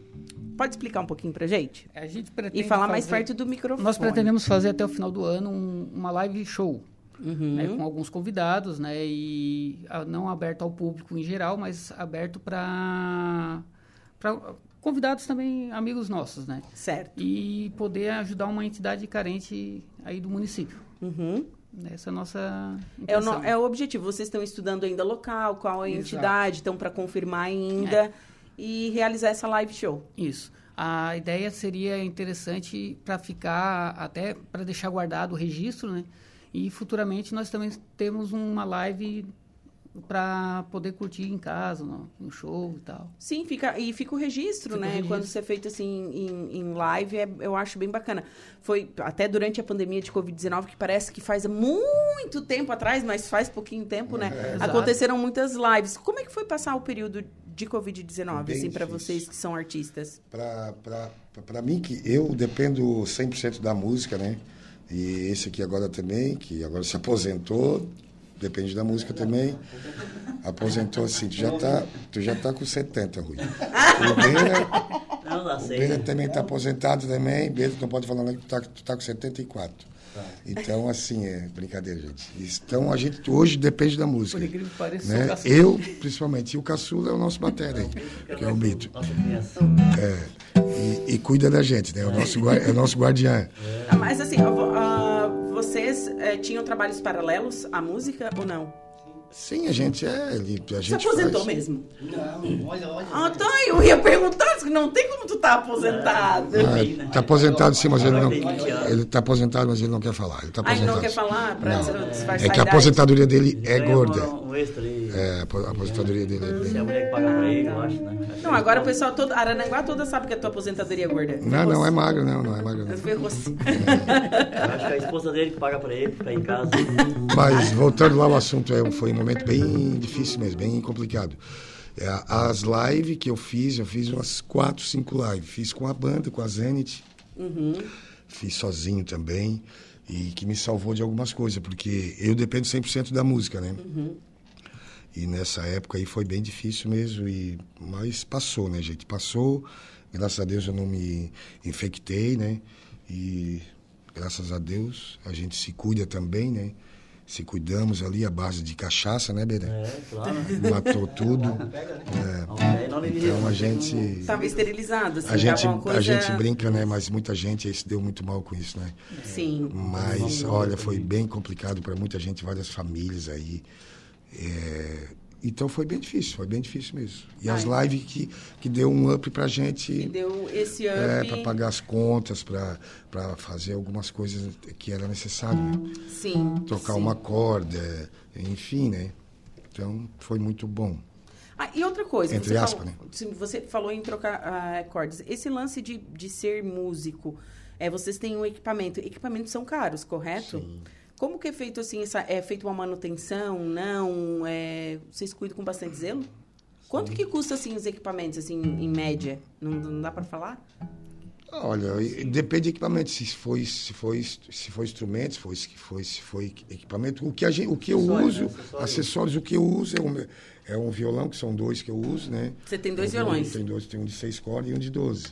Pode explicar um pouquinho pra gente? A gente E pretende falar mais fazer- perto do microfone. Nós pretendemos fazer até o final do ano um- uma live show. Uhum. né, com alguns convidados, né, e ah, não aberto ao público em geral, mas aberto para convidados também amigos nossos, né, Certo. e poder ajudar uma entidade carente aí do município. Uhum. Essa é a nossa É o, intenção. no- é o objetivo. Vocês estão estudando ainda local, qual a Exato. entidade, estão para confirmar ainda e realizar essa live show. Isso. A ideia seria interessante para ficar até para deixar guardado o registro, né? E futuramente nós também temos uma live para poder curtir em casa, no, no show e tal. Sim, fica, e fica o registro, Fica o né? registro. Quando você é feito assim em, em live, é- eu acho bem bacana. Foi até durante a pandemia de Covid-19, que parece que faz muito tempo atrás, mas faz pouquinho tempo, né? Exato. Aconteceram muitas lives. Como é que foi passar o período de Covid-19, Bem assim, para vocês que são artistas? Para mim, que eu dependo 100% da música, né? E esse aqui agora também, que agora se aposentou, depende da música também. Aposentou assim, tu já tá, tu já tá com 70, Rui. O Beira, Não o. Beira também tá aposentado também. Beira, tu não pode falar não, que tu tá, tu tá com 74. Então, assim, é brincadeira, gente. Então, a gente hoje depende da música. Por incrível que pareça, né? Eu, principalmente. E o caçula é o nosso batera aí, que é o Mito. Nossa criança. E, e cuida da gente, né? É o nosso, guar- é o nosso guardiã. Ah, Mas assim, ah, vocês eh, tinham trabalhos paralelos à música ou não? Sim, a gente é. Ele, a Você gente aposentou faz- mesmo? Não, olha, olha. Ah, tá, eu ia perguntar, não tem como tu tá aposentado. Ah, tá aposentado sim, mas ele não. Vai ter 20 anos. Ele tá aposentado, mas ele não quer falar. Ele tá Ah, ele aposentado. não quer falar pra Não. É que a idade? aposentadoria dele é gorda. É, a apo- a aposentadoria dele é bem. a mulher que paga pra ele, eu acho, né? Não, agora o pessoal todo, Arananguá toda sabe que a tua aposentadoria é gorda. Não, não é magro, não, não é magro. Não. Ferrou-se. Eu acho que a esposa dele que paga pra ele, ficar em casa. Mas voltando lá ao assunto, é, foi um momento bem difícil mesmo, bem complicado. É, as lives que eu fiz, eu fiz umas quatro, cinco lives. Fiz com a banda, com a Zenit. Fiz sozinho também. E que me salvou de algumas coisas, porque eu dependo 100% da música, né? E nessa época aí foi bem difícil mesmo, e, mas passou, né, gente? Passou. Graças a Deus eu não me infectei, né? E graças a Deus a gente se cuida também, né? Se cuidamos ali à base de cachaça, né, Berê? É, claro. Matou tudo. É Então a gente. Tava esterilizado, assim, A gente, coisa... a gente brinca, né? Mas muita gente aí se deu muito mal com isso, né? Sim. Mas, olha, foi bem complicado para muita gente, várias famílias aí. É, Então foi bem difícil, foi bem difícil mesmo. E as Ai. lives que, que deu um up pra gente, deu esse up... é, para pagar as contas, para fazer algumas coisas que era necessário, né? Sim. Trocar sim. uma corda, enfim, né? Então foi muito bom. Ah, e outra coisa, Entre você, aspas, falou, né? você falou em trocar ah, cordas. Esse lance de, de ser músico, é, vocês têm um equipamento. Equipamentos são caros, correto? Sim. Como que é feito assim? Essa, é feito uma manutenção? Não? É, vocês cuidam com bastante zelo? Quanto que custa assim os equipamentos assim em média? Não, não dá para falar? Olha, depende do equipamento. Se foi, se foi, se foi instrumento, se foi, se foi, se foi equipamento. O que, a gente, o que eu uso? Acessórios. acessórios, o que eu uso é um, é um violão, que são dois que eu uso, né? Você tem dois Um violão, violões? Tem dois, tem um de seis cordas e um de doze.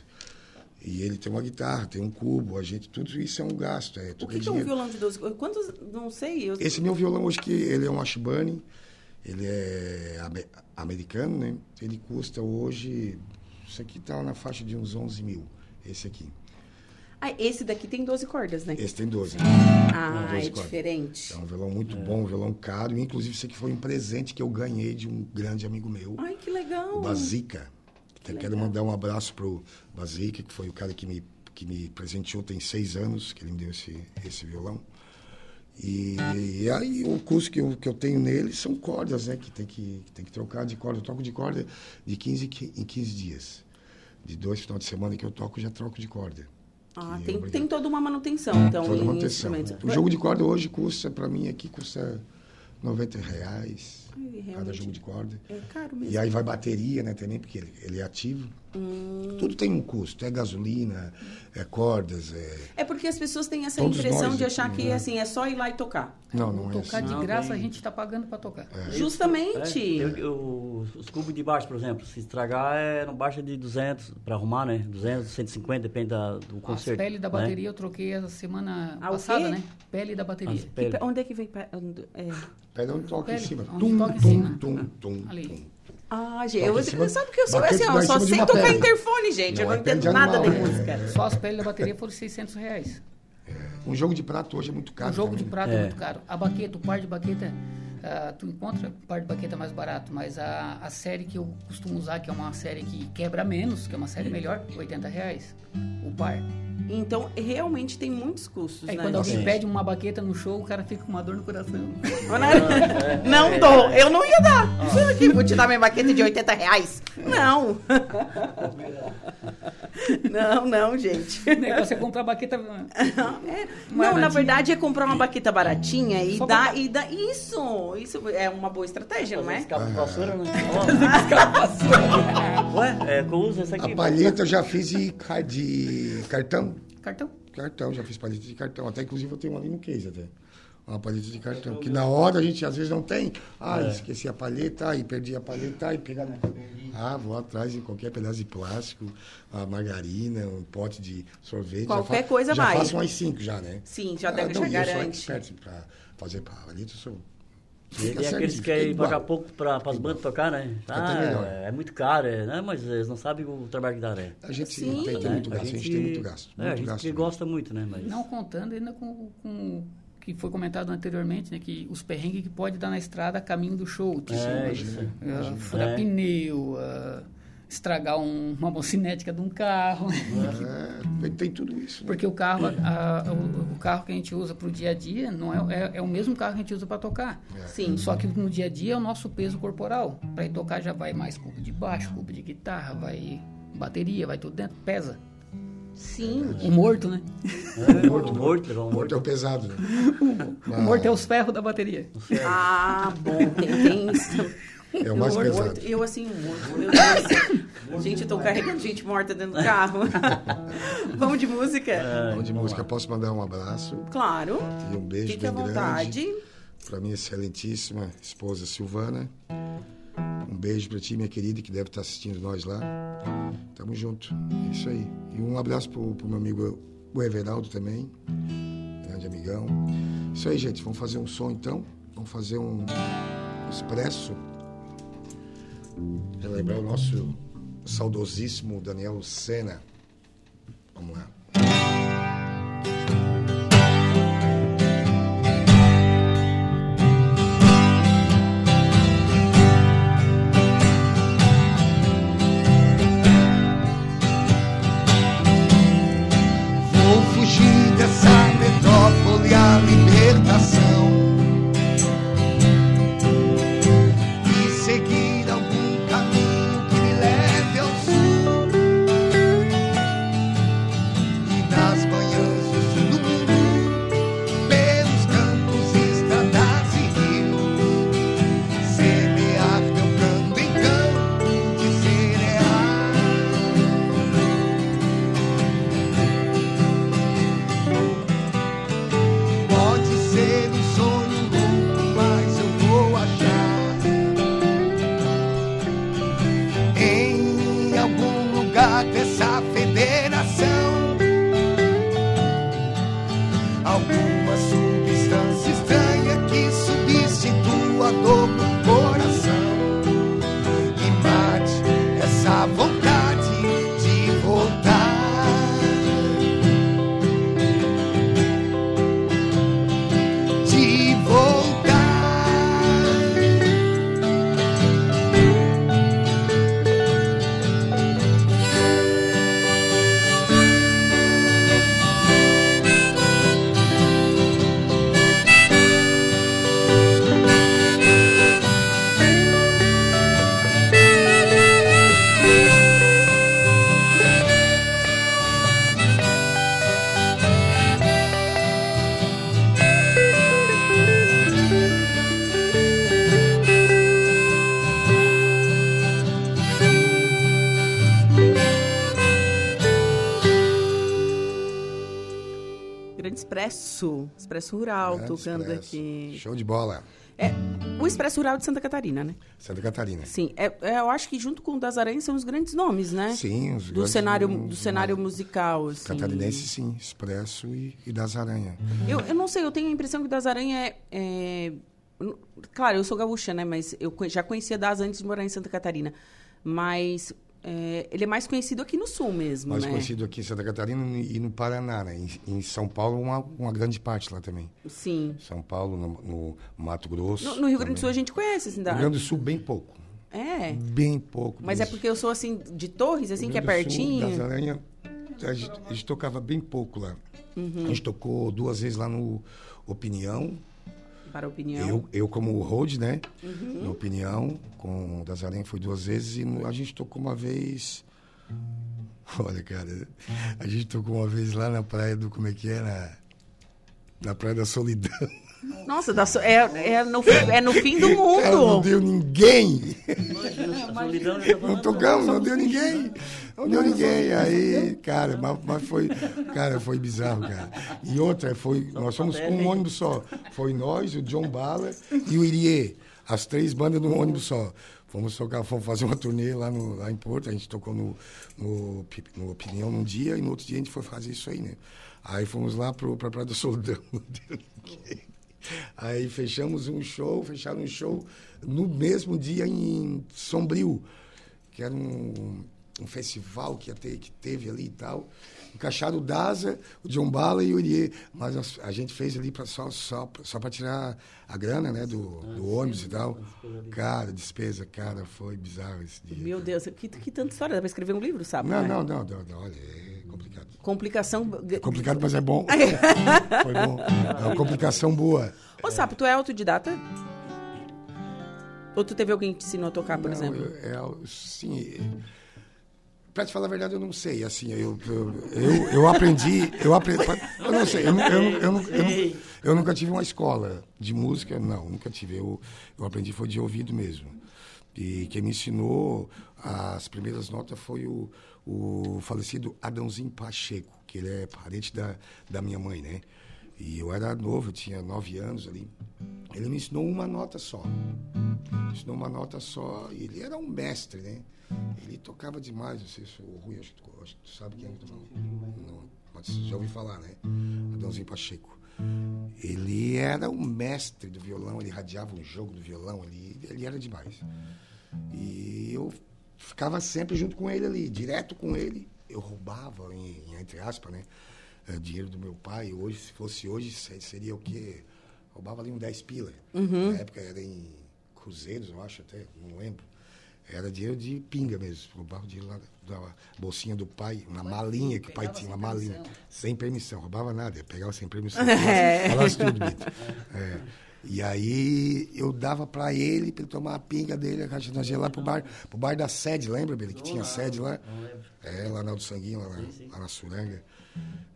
E ele tem uma guitarra, tem um cubo, a gente, tudo isso é um gasto. É, O que, que é um violão de 12? Quantos? Não sei. Eu... Esse meu violão hoje, que ele é um Ashburn, ele é ame- americano, né? Ele custa hoje, isso aqui tá na faixa de uns 11 mil, esse aqui. Ah, esse daqui tem 12 cordas, né? Esse tem 12. Ah, Tem 12 é cordas. diferente. É um violão muito bom, um violão caro. Inclusive, isso aqui foi um presente que eu ganhei de um grande amigo meu, Ai, que legal. o Bazica. Eu quero mandar um abraço pro Bazica, que foi o cara que me, que me presenteou tem seis anos, que ele me deu esse, esse violão. E, e aí o custo que eu, que eu tenho nele são cordas, né? Que tem que, que tem que trocar de corda. Eu toco de corda de 15 qui- em 15 dias. De dois finais de semana que eu toco, já troco de corda. Ah, Que tem, tem toda uma manutenção, então, Toda manutenção. instrumentos. O jogo de corda hoje custa, para mim aqui, custa 90 reais Ai, cada realmente. jogo de corda. É caro mesmo. E aí vai bateria, né, também, porque ele, ele é ativo. Hum. Tudo tem um custo. É gasolina, é cordas, é... É porque as pessoas têm essa Todos impressão nós de achar aqui, que né? assim, é só ir lá e tocar. Não, não é Tocar assim. de Não, graça tem- a gente está pagando para tocar. Justamente. É, eu- os cubos de baixo, por exemplo, se estragar, é, não baixa de 200 para arrumar, né? 200, 150, depende da, do As conserto. pele da né? bateria eu troquei a semana Ah, passada, né? Pele da bateria. Que pele. pe- onde é que vem? é. Pega onde toca em Pele, cima. Onde Tum, em cima. tum, tum, Ali. tum. Ah, gente, eu, cima- sabe que eu sou assim, em só sei tocar pedra. interfone, gente. eu Não não é pé de entendo nada de né? música. Só as peles da bateria foram 600 reais. Um jogo de prato hoje é muito caro o jogo de também. prata é. É. muito caro. A baqueta, o par de baqueta, ah, tu encontra o par de baqueta mais barato, mas a, a série que eu costumo usar, que é uma série que quebra menos, que é uma série melhor, 80 reais. O par. Então, realmente tem muitos custos, Aí né? quando alguém Sim. pede uma baqueta no show, o cara fica com uma dor no coração. Não dou, eu não ia dar. Aqui, vou te dar minha baqueta de 80 reais. Não. Não, não, gente. O negócio é comprar baqueta. É, não, na verdade é comprar uma baqueta baratinha e dar, pra- e dar. Isso! Isso é uma boa estratégia, não é? de vassoura, né? Ó. Ué, é eu uso essa aqui. A palheta eu já fiz de, de cartão. Cartão. Cartão, já fiz palheta de cartão. Até inclusive eu tenho uma ali no case até. Uma palheta de cartão. Que na hora a gente às vezes não tem. Ah, É. esqueci a palheta, aí perdi a palheta, aí pegar. Ah, vou atrás de qualquer pedaço de plástico, uma margarina, um pote de sorvete. Qualquer já coisa já vai. faço umas cinco já, né? Sim, já deve, ah, não, já e eu sou pra fazer palheta, eu sou. É aqueles que querem pagar pouco para as bandas tocar, né? Ah, melhor. é, é muito caro, é, né? mas eles não sabem o trabalho que dá, né? A gente Sim. tem, tem Né? muito gasto, a gente, tem muito gasto. É, Muito a gente gasto. gosta muito, né? Mas... Não contando ainda com, com que foi comentado anteriormente, né? Que os perrengues que pode dar na estrada a caminho do show. Tipo, É, uh, furar É. pneu, uh, estragar um- uma mocinética de um carro. É, tem, tudo isso. né? Porque o carro, a- a- o, o carro que a gente usa para o dia a dia não é, é, é o mesmo carro que a gente usa para tocar. Sim. Só que no dia a dia é o nosso peso corporal. Para ir tocar já vai mais cubo de baixo, cubo de guitarra, vai bateria, vai tudo dentro, pesa. Sim. O morto, né? É, morto, morto, um O morto morto. é o pesado, né? O morto é os ferros da bateria. Ah, bom, tem, tem isso. É o mais Eu, pesado. morto, eu assim, morto, meu Deus. Gente, eu tô carregando gente morta dentro do carro. Vamos de música? Vamos de música. Posso mandar um abraço Claro. e um beijo Fique à bem vontade. grande para minha excelentíssima esposa Silvana. Um beijo para ti, minha querida, que deve estar assistindo nós lá. Tamo junto. É isso aí. E um abraço pro, pro meu amigo o Everaldo também. Grande amigão. Isso aí, gente. Vamos fazer um som então. Vamos fazer um expresso. Relembrar o nosso saudosíssimo Daniel Sena. Vamos lá. Expresso. Rural, Grande tocando Expresso. aqui. Show de bola. É, o Expresso Rural de Santa Catarina, né? Santa Catarina. Sim, é, é, eu acho que junto com o das Aranhas são os grandes nomes, né? Sim, os do grandes cenário nomes, do cenário né? musical, assim. Catarinense, sim. Expresso e, e das Aranha. Eu, eu não sei, eu tenho a impressão que o das Aranha é, é- Claro, eu sou gaúcha, né? Mas eu já conhecia das antes de morar em Santa Catarina. Mas é, ele é mais conhecido aqui no sul mesmo, Mais né? conhecido aqui em Santa Catarina e no Paraná, né? Em, em São Paulo, uma, uma grande parte lá também. Sim. São Paulo, no, no Mato Grosso. No, no Rio Grande do Sul a gente conhece, assim, No da... Rio Grande do Sul, bem pouco. É. Bem pouco. Mas é porque eu sou, assim, de Torres, assim, que é do Sul, pertinho. Das a gente, a gente tocava bem pouco lá. Uhum. A gente tocou duas vezes lá no Opinião. Para a opinião. Eu, eu como road, né? Uhum. Na Opinião, com o das Aranha foi duas vezes. E a gente tocou uma vez... Olha, cara, a gente tocou uma vez lá na praia do... Como é que é? Na, na Praia da Solidão. Nossa, so- é, é, no, fim- é no fim do mundo. Cara, não deu ninguém. Tá Não tocamos, não deu ninguém. Não deu ninguém. Aí, cara, mas, mas foi, cara, foi bizarro, cara. E outra, foi, nós fomos com um ônibus só. Foi nós, o John Bala e o Irie. As três bandas num ônibus só. Fomos tocar, fomos fazer uma turnê lá, no, lá em Porto. A gente tocou no, no, no Opinião num dia e no outro dia a gente foi fazer isso aí, né? Aí fomos lá pro, pra Praia do Soldão. Não deu ninguém. Aí fechamos um show, fecharam um show no mesmo dia em Sombrio, que era um, um festival que, ia ter, que teve ali e tal. Encaixaram o Daza, o John Bala e o Uriê. Mas nós- a gente fez ali pra, só, só, só para tirar a grana, né? Do, do ônibus e tal. Cara, despesa, cara, foi bizarro esse dia. Meu Deus, que, que tanta história. Dá pra escrever um livro, sabe? Não, né? não, não, não, não, olha, é complicado. Complicação. É complicado, mas é bom. Foi bom. É uma complicação boa. Ô, Sapo, tu é autodidata? Ou tu teve alguém que te ensinou a tocar, por Não, exemplo? eu- é, sim. Pra te falar a verdade, eu não sei. Assim, eu, eu, eu, eu aprendi. Eu, aprendi eu não sei. Eu, eu, eu nunca tive uma escola de música, não, nunca tive. Eu, eu aprendi foi de ouvido mesmo. E quem me ensinou as primeiras notas foi o, o falecido Adãozinho Pacheco, que ele é parente da, da minha mãe, né? E eu era novo, eu tinha nove anos ali. Ele me ensinou uma nota só. Me ensinou uma nota só. E ele era um mestre, né? Ele tocava demais. Não sei se o Rui, acho que tu, acho que tu sabe quem é falando. Não, mas já ouvi falar, né? Adãozinho Pacheco. Ele era um mestre do violão, ele radiava um jogo do violão, ele, ele era demais. E eu ficava sempre junto com ele ali, direto com ele. Eu roubava, em, em- entre aspas, né? eh, dinheiro do meu pai. Hoje, se fosse hoje, se- seria o quê? Roubava ali um 10 pila. Na época era em cruzeiros, eu acho até, não lembro. Era dinheiro de pinga mesmo. Roubava dinheiro lá da bolsinha do pai, uma malinha que o pai tinha, uma malinha. permissão. Sem permissão, roubava nada, pegava sem permissão. Falasse, falasse tudo, Bito. É. E aí eu dava pra ele, pra ele tomar a pinga dele, a caixa nós ia lá pro bar, pro bar da sede, lembra, Billy? Que tinha sede lá? É, lá na Alto Sanguinho, lá, na- lá na Suranga.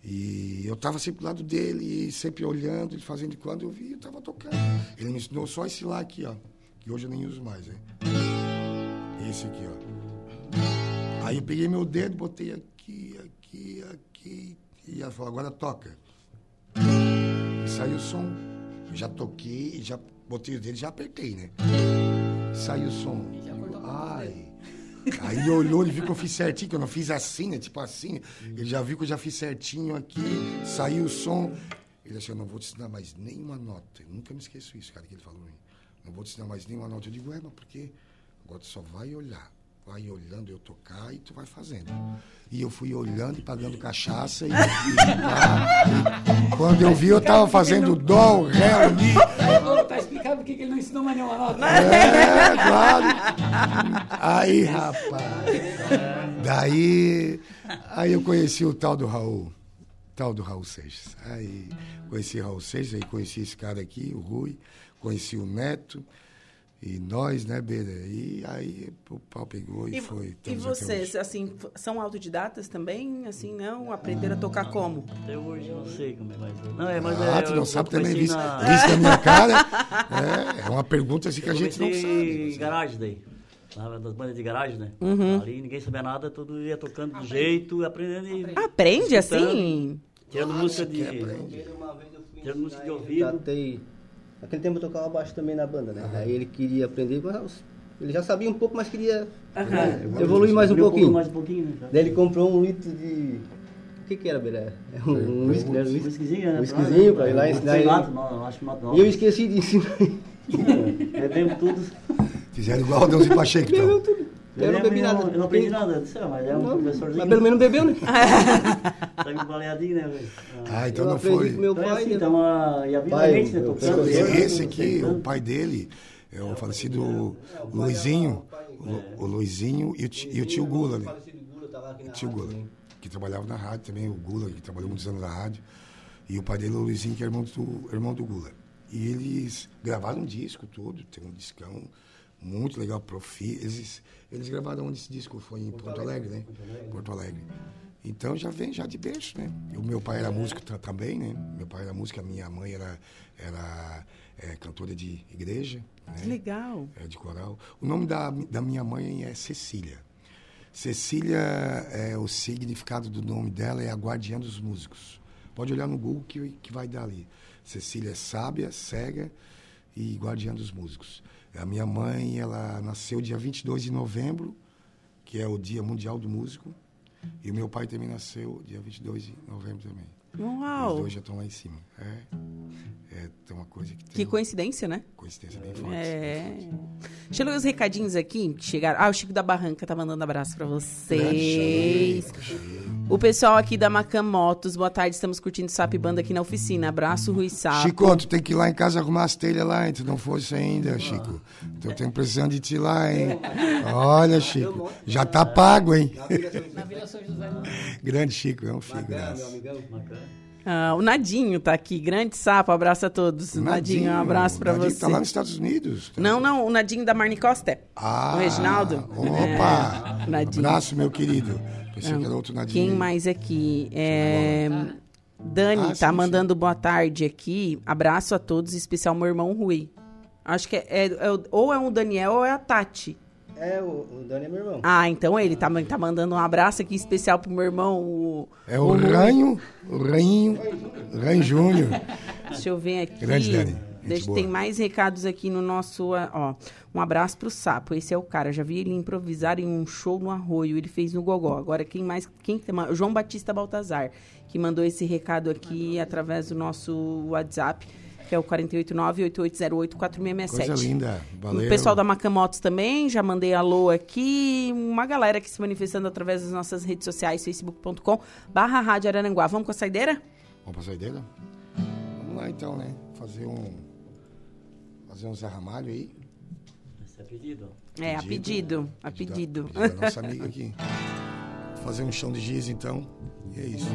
E eu tava sempre do lado dele, sempre olhando, ele fazendo de quando eu vi, eu tava tocando. Ele me ensinou só esse lá aqui, ó. Que hoje eu nem uso mais, né? Esse aqui, ó. Aí eu peguei meu dedo, botei aqui, aqui, aqui. E ela falou, agora toca. E saiu o som. Já toquei, já botei o dedo, já apertei, né? Saiu o som. Ai. Aí ele olhou, ele viu que eu fiz certinho, que eu não fiz assim, né? Tipo assim. Ele já viu que eu já fiz certinho aqui, saiu o som. Ele disse, eu não vou te ensinar mais nenhuma nota. Eu nunca me esqueço isso, cara, que ele falou pra mim. Não vou te ensinar mais nenhuma nota. Eu digo, é, mas por quê? Agora tu só vai olhar. Vai olhando eu tocar e tu vai fazendo. E eu fui olhando e pagando cachaça. E, e quando eu vi, eu tava fazendo dó, ré, mi. Tá explicado por que ele não ensinou mais nenhuma nota. É, claro. Aí, rapaz. Daí, aí eu conheci o tal do Raul. Tal do Raul Seixas. Aí conheci o Raul Seixas, aí conheci esse cara aqui, o Rui. Conheci o Neto. E nós, né, Beira? E aí o pau pegou e, E, foi. e vocês, assim, são autodidatas também? Assim, não? Aprenderam a tocar como? Até hoje eu não sei como é, mas... Não, é, mas Ah, é, tu eu- não eu sabe também, comecei visto na- visto na minha cara. É, é uma pergunta assim que a Eu gente não sabe. em garagem daí. Lá das bandas de garagem, né? Uhum. Ali ninguém sabia nada, todo ia tocando do jeito, aprendendo e Aprende assim? tirando música de. Eu Tirando música de ouvido. Naquele tempo eu tocava baixo também na banda, né? Aí ele queria aprender, mas ele já sabia um pouco, mas queria né, evoluir mais um pouquinho. mais um pouquinho, né? Daí ele comprou um litro de... O que que era, Beira? É um, um whisky, né? Um Um whisky. whiskyzinho, né? Um whiskyzinho pra ir lá ensinar ele. não, acho que mato não. E eu esqueci de ensinar ele. Bebemos tudo. Fizeram igual o Deus e Pacheco, então. Bebeu tudo. Eu não Bebemos bebi nada. Eu não aprendi nada, eu disse, ah, mas é um Não, professorzinho. mas pelo menos bebeu, né? Tá me baleadinho, né, velho? Ah. Então eu não foi. com meu Então é pai. assim, né? então, ah, e a vida da gente, né? Tocando. Esse aqui, tocando. o pai dele, é o falecido Luizinho, o, Luizinho e o, ti- o tio Gula, né? Falecido Gula, tava aqui na O tio rádio Gula, que trabalhava na rádio também, o Gula, que trabalhou muitos anos na rádio. E o pai dele, o Luizinho, que é irmão do, irmão do Gula. E eles gravaram um disco todo, tem um discão muito legal, Profi. Eles, eles gravaram onde esse disco foi em Porto Alegre, né? Porto Alegre. Então já vem já de berço, né? E o meu pai era músico ta- também, né? Meu pai era músico, a minha mãe era, era é, cantora de igreja, né? Que legal. é, de coral. O nome da, da minha mãe é Cecília. Cecília, é, o significado do nome dela é a guardiã dos músicos. Pode olhar no Google que, que vai dar ali. Cecília é sábia, cega e guardiã dos músicos. A minha mãe, ela nasceu dia 22 de novembro, que é o Dia Mundial do Músico. E o meu pai também nasceu dia 22 de novembro também. Uau! Os dois já estão lá em cima. É, é tem uma coisa que tem Que coincidência, né? coincidência bem forte. É. Deixa eu ler os recadinhos aqui que chegaram. Ah, o Chico da Barranca tá mandando abraço pra vocês. O pessoal aqui da Macam Motos, boa tarde, estamos curtindo Sap Banda aqui na oficina. Abraço, Rui Sapo. Chico, tu tem que ir lá em casa arrumar as telhas lá, hein? Tu não fosse ainda, Chico. Então eu tenho precisando de ti lá, hein? Olha, Chico. Já tá pago, hein? Na Vila São José. Grande Chico, é um Bacana, figuraça. meu amigão. Ah, o Nadinho tá aqui, grande sapo, abraço a todos. Nadinho, um abraço pra Nadinho você. Tá lá nos Estados Unidos. Não, não, o Nadinho da Marni Costa. Ah, o Reginaldo. Opa! É, Nadinho. Abraço, meu querido. Pensei que era outro Nadinho. Quem mais aqui? É, Dani Ah, tá sim, mandando boa tarde aqui. Abraço a todos, em especial meu irmão Rui. Acho que é, é- é o- ou é o Daniel ou é a Tati. É, o, o Dani é meu irmão. Ah, então ele tá, tá mandando um abraço aqui especial pro meu irmão. O, É o Ranho, o Rainho, Ranho Júnior. Deixa eu ver aqui. Grande Dani, Deixa, tem mais recados aqui no nosso. Ó, um abraço pro Sapo. Esse é o cara. Já vi ele improvisar em um show no Arroio. Ele fez no Gogó. Agora, quem mais. Quem que tem mais? João Batista Baltazar, que mandou esse recado aqui através do nosso WhatsApp, que é o 489-8808-4667. Coisa linda. Valeu. O pessoal da Macamotos também, já mandei alô aqui. Uma galera que se manifestando através das nossas redes sociais, facebook.com barra Rádio Araranguá. Vamos com a saideira? Vamos pra saideira? Vamos lá então, né? Fazer um. Fazer um Zé Ramalho aí. Esse é pedido. É, a pedido. A pedido. Da, da nossa amiga aqui. Fazer um chão de giz então. E é isso.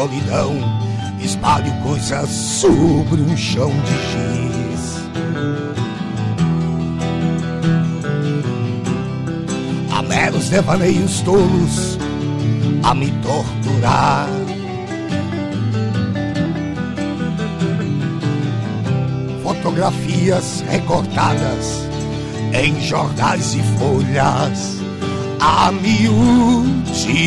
Solidão, espalho coisas sobre um chão de giz. Há meros devaneios tolos a me torturar. Fotografias recortadas em jornais e folhas a miúde.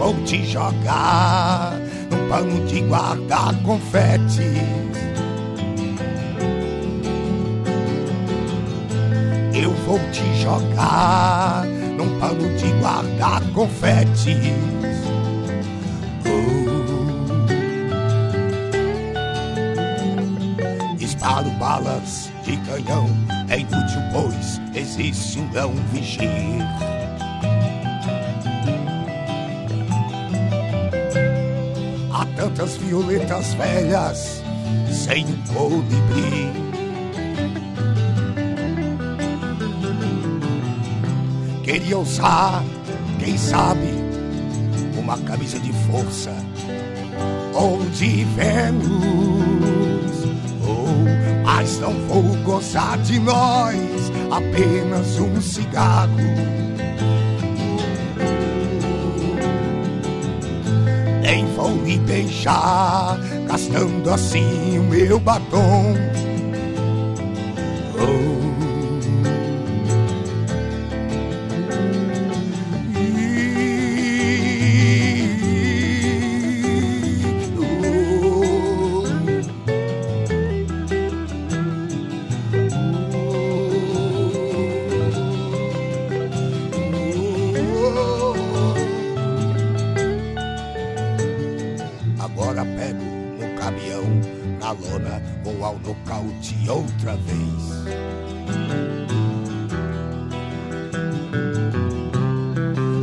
Vou te jogar num pano de guardar confete. Eu vou te jogar num pano de guardar confete. Oh. Balas de canhão, é inútil, pois existe um não vigir. Tantas violetas velhas sem colibri. Queria usar, quem sabe, uma camisa de força ou de Vênus. Oh, mas não vou gozar de nós, apenas um cigarro. Beijar, gastando assim o meu batom. Nocaute outra vez.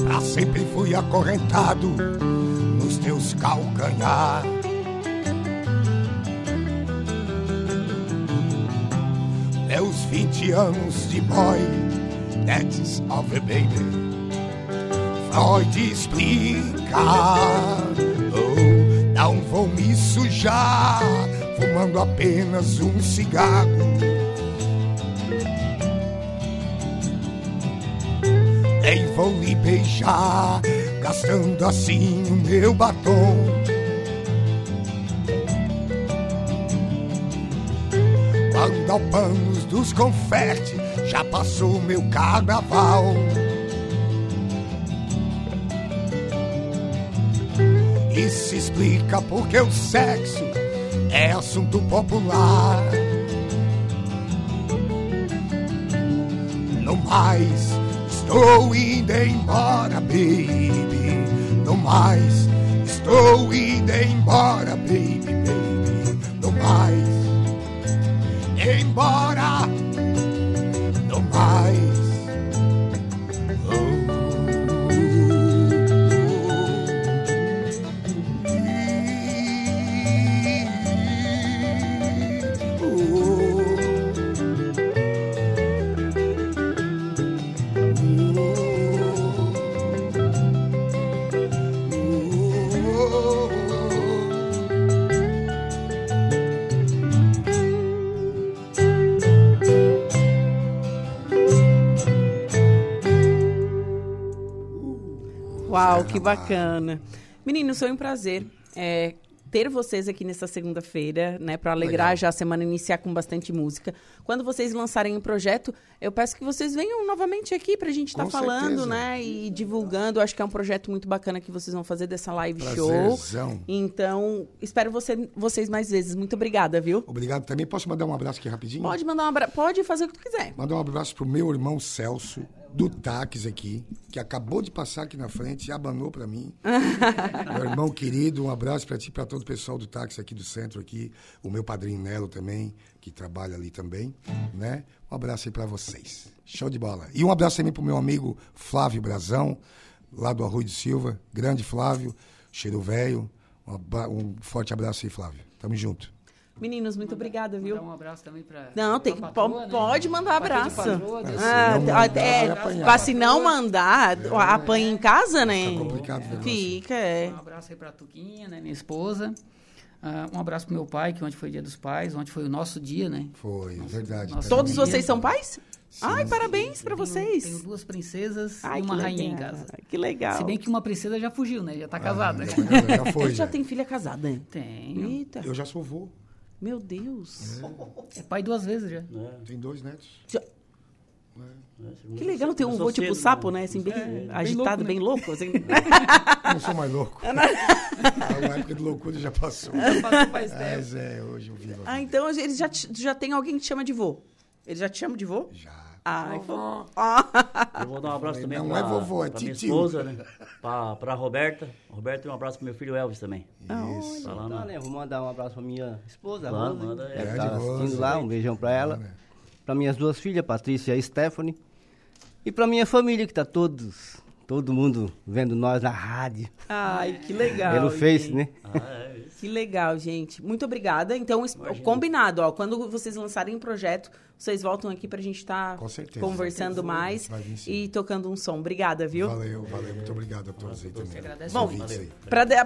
Pra sempre fui acorrentado nos teus calcanhar. Meus 20 anos de boy, that's of a baby. pode explicar. Oh, não vou me sujar, fumando apenas um cigarro. Nem vou lhe beijar, gastando assim o meu batom. Quando ao panos dos confetes já passou meu carnaval. Se explica porque o sexo é assunto popular. No mais, estou indo embora, baby. No mais, estou indo embora, que bacana. Meninos, foi um prazer é, ter vocês aqui nessa segunda-feira, né? Para alegrar Legal. já a semana, iniciar com bastante música. Quando vocês lançarem o projeto, eu peço que vocês venham novamente aqui pra gente estar Com falando, certeza. né? E divulgando. Acho que é um projeto muito bacana que vocês vão fazer dessa live show. Prazerzão. Então, espero você, vocês mais vezes. Muito obrigada, viu? Obrigado também. Posso mandar um abraço aqui rapidinho? Pode mandar um abraço, pode fazer o que tu quiser. Mandar um abraço pro meu irmão Celso, do táxi aqui, que acabou de passar aqui na frente e abanou pra mim. meu irmão querido, um abraço pra ti, pra todo o pessoal do táxi aqui do centro aqui, o meu padrinho Nelo também, que trabalha ali também, né? Um abraço aí pra vocês. Show de bola. E um abraço também pro meu amigo Flávio Brazão, lá do Arroio de Silva, grande Flávio, cheiro velho. Um, um forte abraço aí, Flávio. Tamo junto. Meninos, muito obrigada, viu? Dar um abraço também pra. Não, tem patroa, né? pode mandar abraço. patroa, desse- Ah, não t- mandar, é, pra se não mandar, apanha em casa, né? Fica complicado o negócio. Fica, é. Um abraço aí pra Tuquinha, né, minha esposa. Ah, um abraço pro meu pai, que ontem foi dia dos pais, ontem foi o nosso dia, né? Foi, verdade. nossa. Todos Sim. vocês são pais? Ai, parabéns pra vocês. Tenho duas princesas Ai, e uma rainha em casa. Que legal. Se bem que uma princesa já fugiu, né? Já tá casada. Ah, Já, já foi, Ele já já. tem filha casada, hein? Tenho. Eita, Eu já sou vô. Meu Deus. É pai duas vezes já. Tem dois netos. Já- É, segundo Que legal ter um vô tipo cedo, sapo, né? Assim, bem agitado, bem louco. assim. Eu não sou mais louco. A época de loucura já passou. Passou faz tempo. Mas é, hoje eu vivo. ah, então ele já, já tem alguém que te chama de vô. Ele já te chama de vô? Já. Ai, Ah, Eu vou dar um abraço também Não pra, é vovô, é pra minha titio. esposa, né? Pra, pra Roberta. Roberta e um abraço pro meu filho Elvis também. Isso. Tá lá Tá, na... né? Vou mandar um abraço pra minha esposa, Manda, Rose. manda, é. Estar assistindo lá, um beijão pra ela. Né? Pra minhas duas filhas, Patrícia e Stephanie. E pra minha família, que tá todos, todo mundo vendo nós na rádio. Ai, que legal. Pelo Face, gente. né? Ah, é isso. Que legal, gente. Muito obrigada. Então, es- combinado, ó. Quando vocês lançarem o projeto, vocês voltam aqui pra gente estar Com certeza. conversando mais e tocando um som. Obrigada, viu? Valeu, valeu. Muito obrigado a todos aí também. Bom,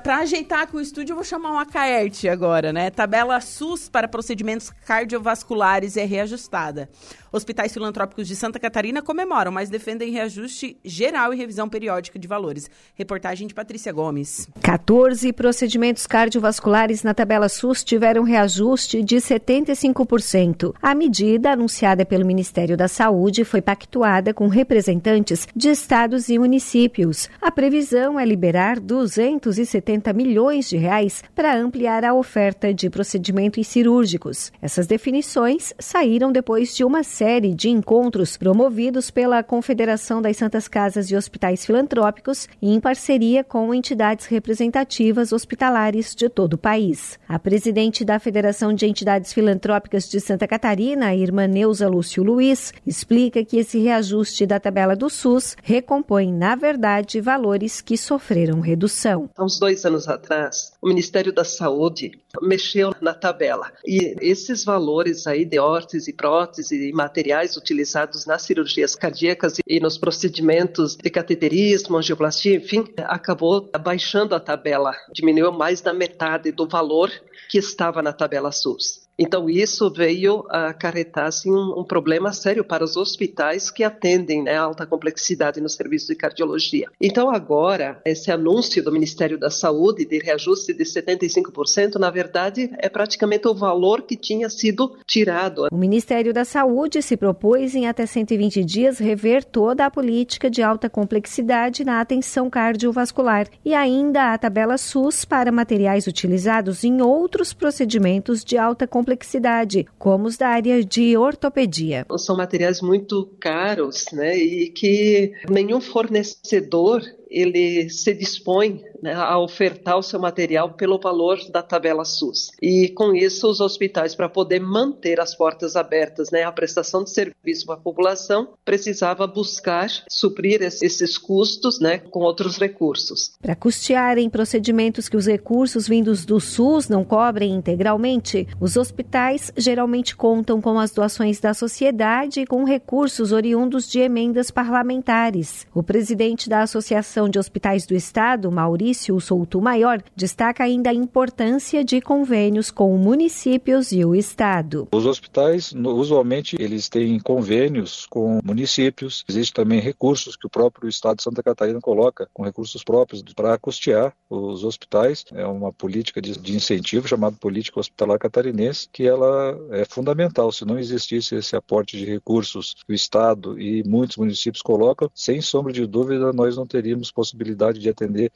pra ajeitar com o estúdio, eu vou chamar uma CAERT agora, né? Tabela SUS para procedimentos cardiovasculares é reajustada. Hospitais filantrópicos de Santa Catarina comemoram, mas defendem reajuste geral e revisão periódica de valores. Reportagem de Patrícia Gomes. 14 procedimentos cardiovasculares na tabela SUS tiveram reajuste de 75%. A medida, anunciada pelo Ministério da Saúde, foi pactuada com representantes de estados e municípios. A previsão é liberar 270 milhões de reais para ampliar a oferta de procedimentos cirúrgicos. Essas definições saíram depois de uma série de encontros promovidos pela Confederação das Santas Casas e Hospitais Filantrópicos em parceria com entidades representativas hospitalares de todo o país. A presidente da Federação de Entidades Filantrópicas de Santa Catarina, a irmã Neuza Lúcio Luiz, explica que esse reajuste da tabela do SUS recompõe, na verdade, valores que sofreram redução. Há uns dois anos atrás, o Ministério da Saúde mexeu na tabela e esses valores aí de órtese, prótese e materiais utilizados nas cirurgias cardíacas e nos procedimentos de cateterismo, angioplastia, enfim, acabou baixando a tabela, diminuiu mais da metade do valor que estava na tabela SUS. Então, isso veio acarretar assim, um, um, problema sério para os hospitais que atendem né, alta complexidade no serviço de cardiologia. Então, agora, esse anúncio do Ministério da Saúde de reajuste de 75%, na verdade, é praticamente o valor que tinha sido tirado. O Ministério da Saúde se propôs em até 120 dias rever toda a política de alta complexidade na atenção cardiovascular e ainda a tabela SUS para materiais utilizados em outros procedimentos de alta complexidade complexidade, como os da área de ortopedia. São materiais muito caros, né, e que nenhum fornecedor ele se dispõe né, a ofertar o seu material pelo valor da tabela SUS. E com isso, os hospitais, para poder manter as portas abertas, né, a prestação de serviço para a população, precisava buscar suprir esses custos né, com outros recursos. Para custearem procedimentos que os recursos vindos do SUS não cobrem integralmente, os hospitais geralmente contam com as doações da sociedade e com recursos oriundos de emendas parlamentares. O presidente da Associação de Hospitais do Estado, Maurício Souto Maior, destaca ainda a importância de convênios com municípios e o Estado. Os hospitais, usualmente, eles têm convênios com municípios. Existem também recursos que o próprio Estado de Santa Catarina coloca, com recursos próprios, para custear os hospitais. É uma política de, de incentivo chamada Política Hospitalar Catarinense, que ela é fundamental. Se não existisse esse aporte de recursos que o Estado e muitos municípios colocam, sem sombra de dúvida, nós não teríamos possibilidade de atender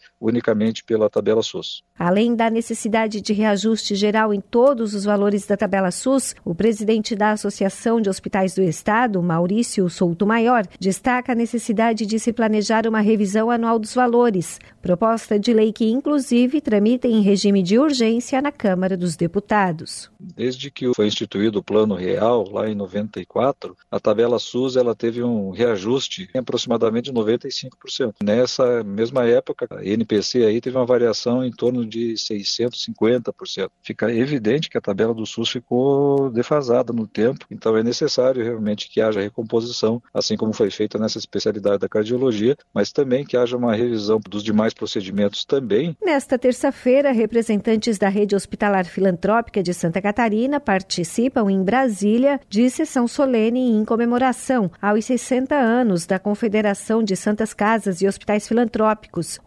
unicamente pela tabela SUS. Além da necessidade de reajuste geral em todos os valores da tabela SUS, o presidente da Associação de Hospitais do Estado, Maurício Souto Maior, destaca a necessidade de se planejar uma revisão anual dos valores, proposta de lei que inclusive tramita em regime de urgência na Câmara dos Deputados. Desde que foi instituído o Plano Real, lá em 94, a tabela SUS ela teve um reajuste em aproximadamente 95%. Nessa nessa mesma época, a NPC aí teve uma variação em torno de 650%. Fica evidente que a tabela do SUS ficou defasada no tempo, então é necessário realmente que haja recomposição, assim como foi feita nessa especialidade da cardiologia, mas também que haja uma revisão dos demais procedimentos também. Nesta terça-feira, representantes da rede hospitalar filantrópica de Santa Catarina participam em Brasília de sessão solene em comemoração aos 60 anos da Confederação de Santas Casas e Hospitais filantrópicos,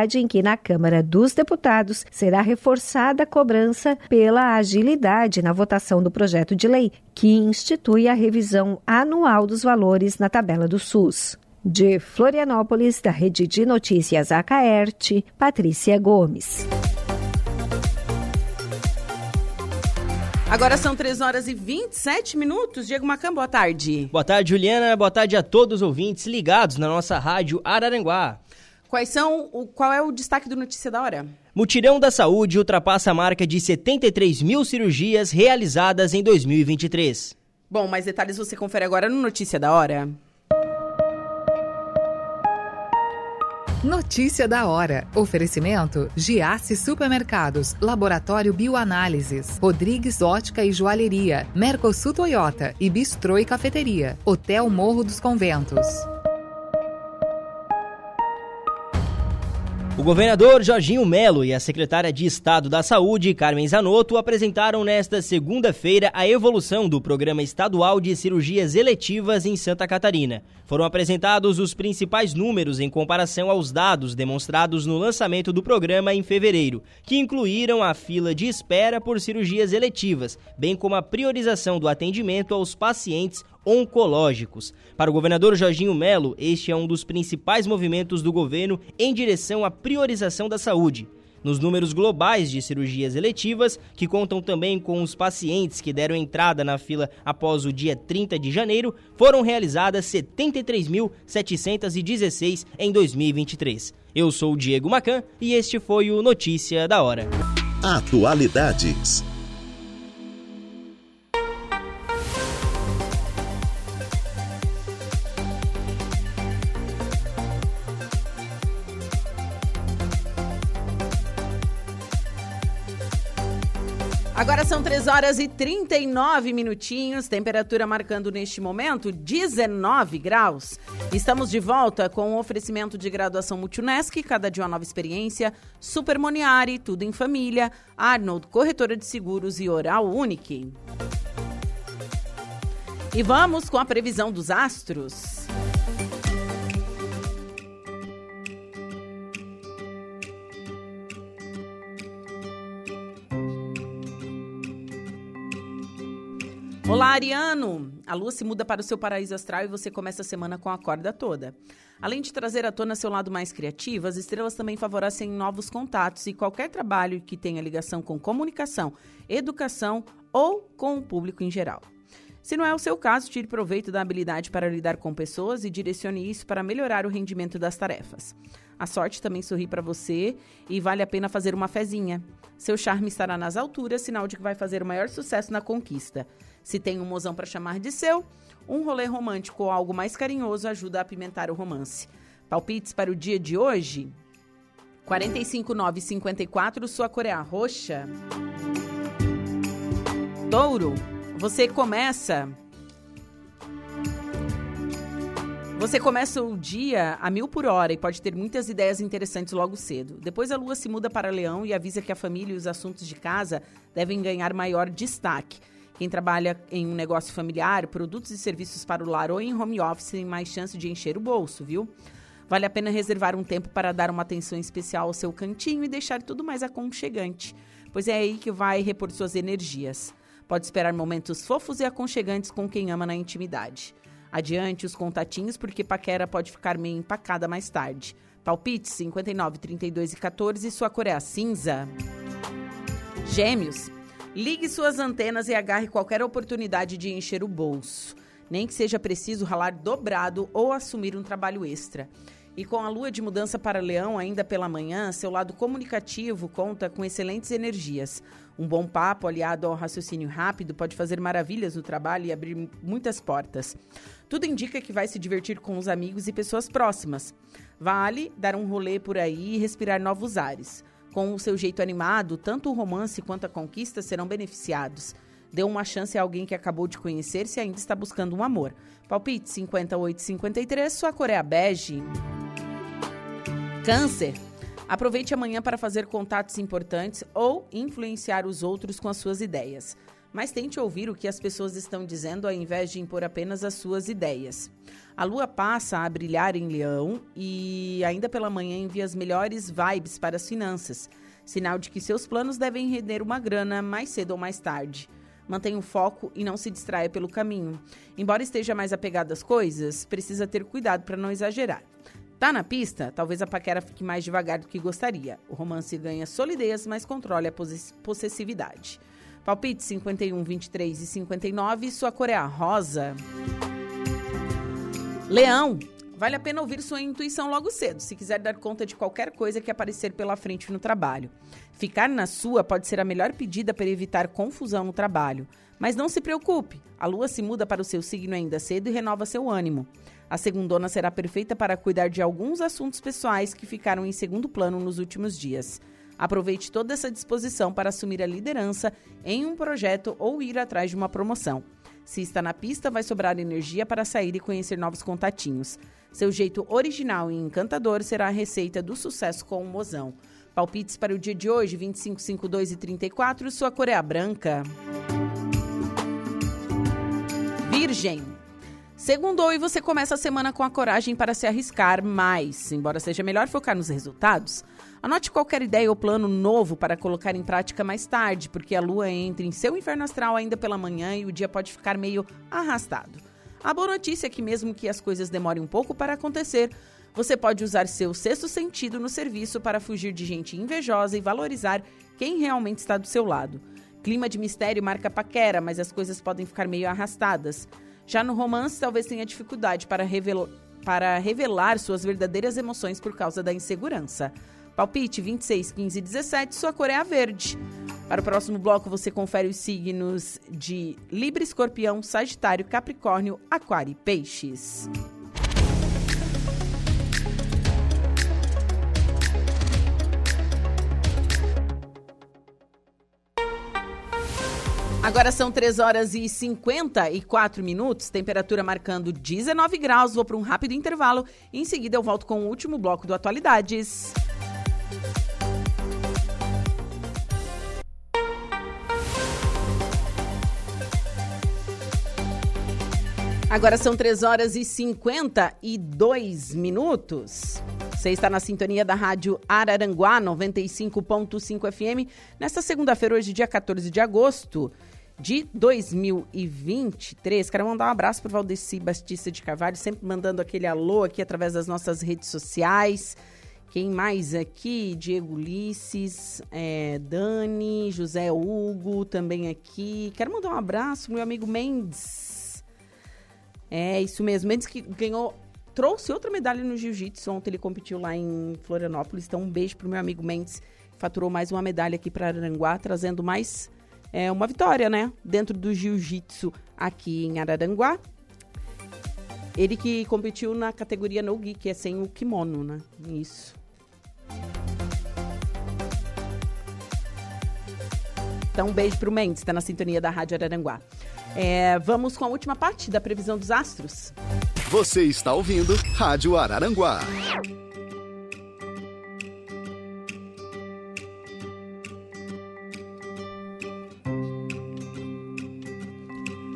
oportunidade em que na Câmara dos Deputados será reforçada a cobrança pela agilidade na votação do projeto de lei, que institui a revisão anual dos valores na tabela do SUS. De Florianópolis, da Rede de Notícias Acaerte, Patrícia Gomes. Agora são 3 horas e 27 minutos. Diego Macan, boa tarde. Boa tarde, Juliana. Boa tarde a todos os ouvintes ligados na nossa rádio Araranguá. Quais são, o, qual é o destaque do Notícia da Hora? Mutirão da Saúde ultrapassa a marca de 73 mil cirurgias realizadas em 2023. Bom, mais detalhes você confere agora no Notícia da Hora. Notícia da hora. Oferecimento: Giasse Supermercados, Laboratório Bioanálises, Rodrigues Ótica e Joalheria, Mercosul Toyota e Bistrô e Cafeteria, Hotel Morro dos Conventos. O governador Jorginho Melo e a secretária de Estado da Saúde, Carmen Zanotto, apresentaram nesta segunda-feira a evolução do Programa Estadual de Cirurgias Eletivas em Santa Catarina. Foram apresentados os principais números em comparação aos dados demonstrados no lançamento do programa em fevereiro, que incluíram a fila de espera por cirurgias eletivas, bem como a priorização do atendimento aos pacientes oncológicos. Para o governador Jorginho Melo, este é um dos principais movimentos do governo em direção à priorização da saúde. Nos números globais de cirurgias eletivas, que contam também com os pacientes que deram entrada na fila após o dia 30 de janeiro, foram realizadas 73.716 em 2023. Eu sou o Diego Macan e este foi o Notícia da Hora. Atualidades. São 3 horas e 39 minutinhos, temperatura marcando neste momento 19 graus. Estamos de volta com o oferecimento de graduação Multunesc, cada dia uma nova experiência, Super Moniari, tudo em família, Arnold, corretora de seguros e Oral Unique. E vamos com a previsão dos astros. Olá, Ariano! A lua se muda para o seu paraíso astral e você começa a semana com a corda toda. Além de trazer à tona seu lado mais criativo, as estrelas também favorecem novos contatos e qualquer trabalho que tenha ligação com comunicação, educação ou com o público em geral. Se não é o seu caso, tire proveito da habilidade para lidar com pessoas e direcione isso para melhorar o rendimento das tarefas. A sorte também sorri para você e vale a pena fazer uma fezinha. Seu charme estará nas alturas, sinal de que vai fazer o maior sucesso na conquista. Se tem um mozão para chamar de seu, um rolê romântico ou algo mais carinhoso ajuda a apimentar o romance. Palpites para o dia de hoje? 45954, sua cor é a roxa. Touro, você começa Você começa o dia a mil por hora e pode ter muitas ideias interessantes logo cedo. Depois a lua se muda para Leão e avisa que a família e os assuntos de casa devem ganhar maior destaque. Quem trabalha em um negócio familiar, produtos e serviços para o lar ou em home office tem mais chance de encher o bolso, viu? Vale a pena reservar um tempo para dar uma atenção especial ao seu cantinho e deixar tudo mais aconchegante, pois é aí que vai repor suas energias. Pode esperar momentos fofos e aconchegantes com quem ama na intimidade. Adiante os contatinhos, porque paquera pode ficar meio empacada mais tarde. Palpite 59, 32 e 14, sua cor é a cinza. Gêmeos, Ligue suas antenas e agarre qualquer oportunidade de encher o bolso. Nem que seja preciso ralar dobrado ou assumir um trabalho extra. E com a lua de mudança para Leão ainda pela manhã, seu lado comunicativo conta com excelentes energias. Um bom papo aliado ao raciocínio rápido pode fazer maravilhas no trabalho e abrir muitas portas. Tudo indica que vai se divertir com os amigos e pessoas próximas. Vale dar um rolê por aí e respirar novos ares. Com o seu jeito animado, tanto o romance quanto a conquista serão beneficiados. Dê uma chance a alguém que acabou de conhecer se ainda está buscando um amor. Palpite 5853, sua cor é bege. Câncer. Aproveite amanhã para fazer contatos importantes ou influenciar os outros com as suas ideias mas tente ouvir o que as pessoas estão dizendo ao invés de impor apenas as suas ideias. A lua passa a brilhar em Leão e ainda pela manhã envia as melhores vibes para as finanças, sinal de que seus planos devem render uma grana mais cedo ou mais tarde. Mantenha o foco e não se distraia pelo caminho. Embora esteja mais apegado às coisas, precisa ter cuidado para não exagerar. Tá na pista? Talvez a paquera fique mais devagar do que gostaria. O romance ganha solidez, mas controle a possessividade. Palpite 51, 23 e 59. Sua cor é a rosa. Leão. Vale a pena ouvir sua intuição logo cedo, se quiser dar conta de qualquer coisa que aparecer pela frente no trabalho. Ficar na sua pode ser a melhor pedida para evitar confusão no trabalho. Mas não se preocupe, a lua se muda para o seu signo ainda cedo e renova seu ânimo. A segundona será perfeita para cuidar de alguns assuntos pessoais que ficaram em segundo plano nos últimos dias. Aproveite toda essa disposição para assumir a liderança em um projeto ou ir atrás de uma promoção. Se está na pista, vai sobrar energia para sair e conhecer novos contatinhos. Seu jeito original e encantador será a receita do sucesso com o mozão. Palpites para o dia de hoje, 25, 52 e 34, sua cor é a branca. Virgem. Segundou e você começa a semana com a coragem para se arriscar mais. Embora seja melhor focar nos resultados, Anote qualquer ideia ou plano novo para colocar em prática mais tarde, porque a lua entra em seu inferno astral ainda pela manhã e o dia pode ficar meio arrastado. A boa notícia é que, mesmo que as coisas demorem um pouco para acontecer, você pode usar seu sexto sentido no serviço para fugir de gente invejosa e valorizar quem realmente está do seu lado. Clima de mistério marca paquera, mas as coisas podem ficar meio arrastadas. Já no romance, talvez tenha dificuldade para, revel para revelar suas verdadeiras emoções por causa da insegurança. Palpite 26, 15 e 17, sua cor é a verde. Para o próximo bloco, você confere os signos de Libra, Escorpião, Sagitário, Capricórnio, Aquário e Peixes. Agora são 3 horas e 54 minutos, temperatura marcando 19 graus. Vou para um rápido intervalo em seguida eu volto com o último bloco do Atualidades. Agora são 3 horas e 52 minutos. Você está na sintonia da Rádio Araranguá 95.5 FM. Nesta segunda-feira, hoje, dia 14 de agosto de 2023. Quero mandar um abraço para Valdeci Batista de Carvalho, sempre mandando aquele alô aqui através das nossas redes sociais. Quem mais aqui? Diego Ulisses, é, Dani, José Hugo também aqui. Quero mandar um abraço meu amigo Mendes é, isso mesmo. Mendes que ganhou, trouxe outra medalha no jiu-jitsu. Ontem ele competiu lá em Florianópolis. Então, um beijo pro meu amigo Mendes. Faturou mais uma medalha aqui para Araranguá, trazendo mais é, uma vitória, né? Dentro do jiu-jitsu aqui em Araranguá. Ele que competiu na categoria no gi, que é sem o kimono, né? Isso. Então, um beijo pro Mendes, tá na sintonia da Rádio Araranguá. É, vamos com a última parte da previsão dos astros. Você está ouvindo Rádio Araranguá.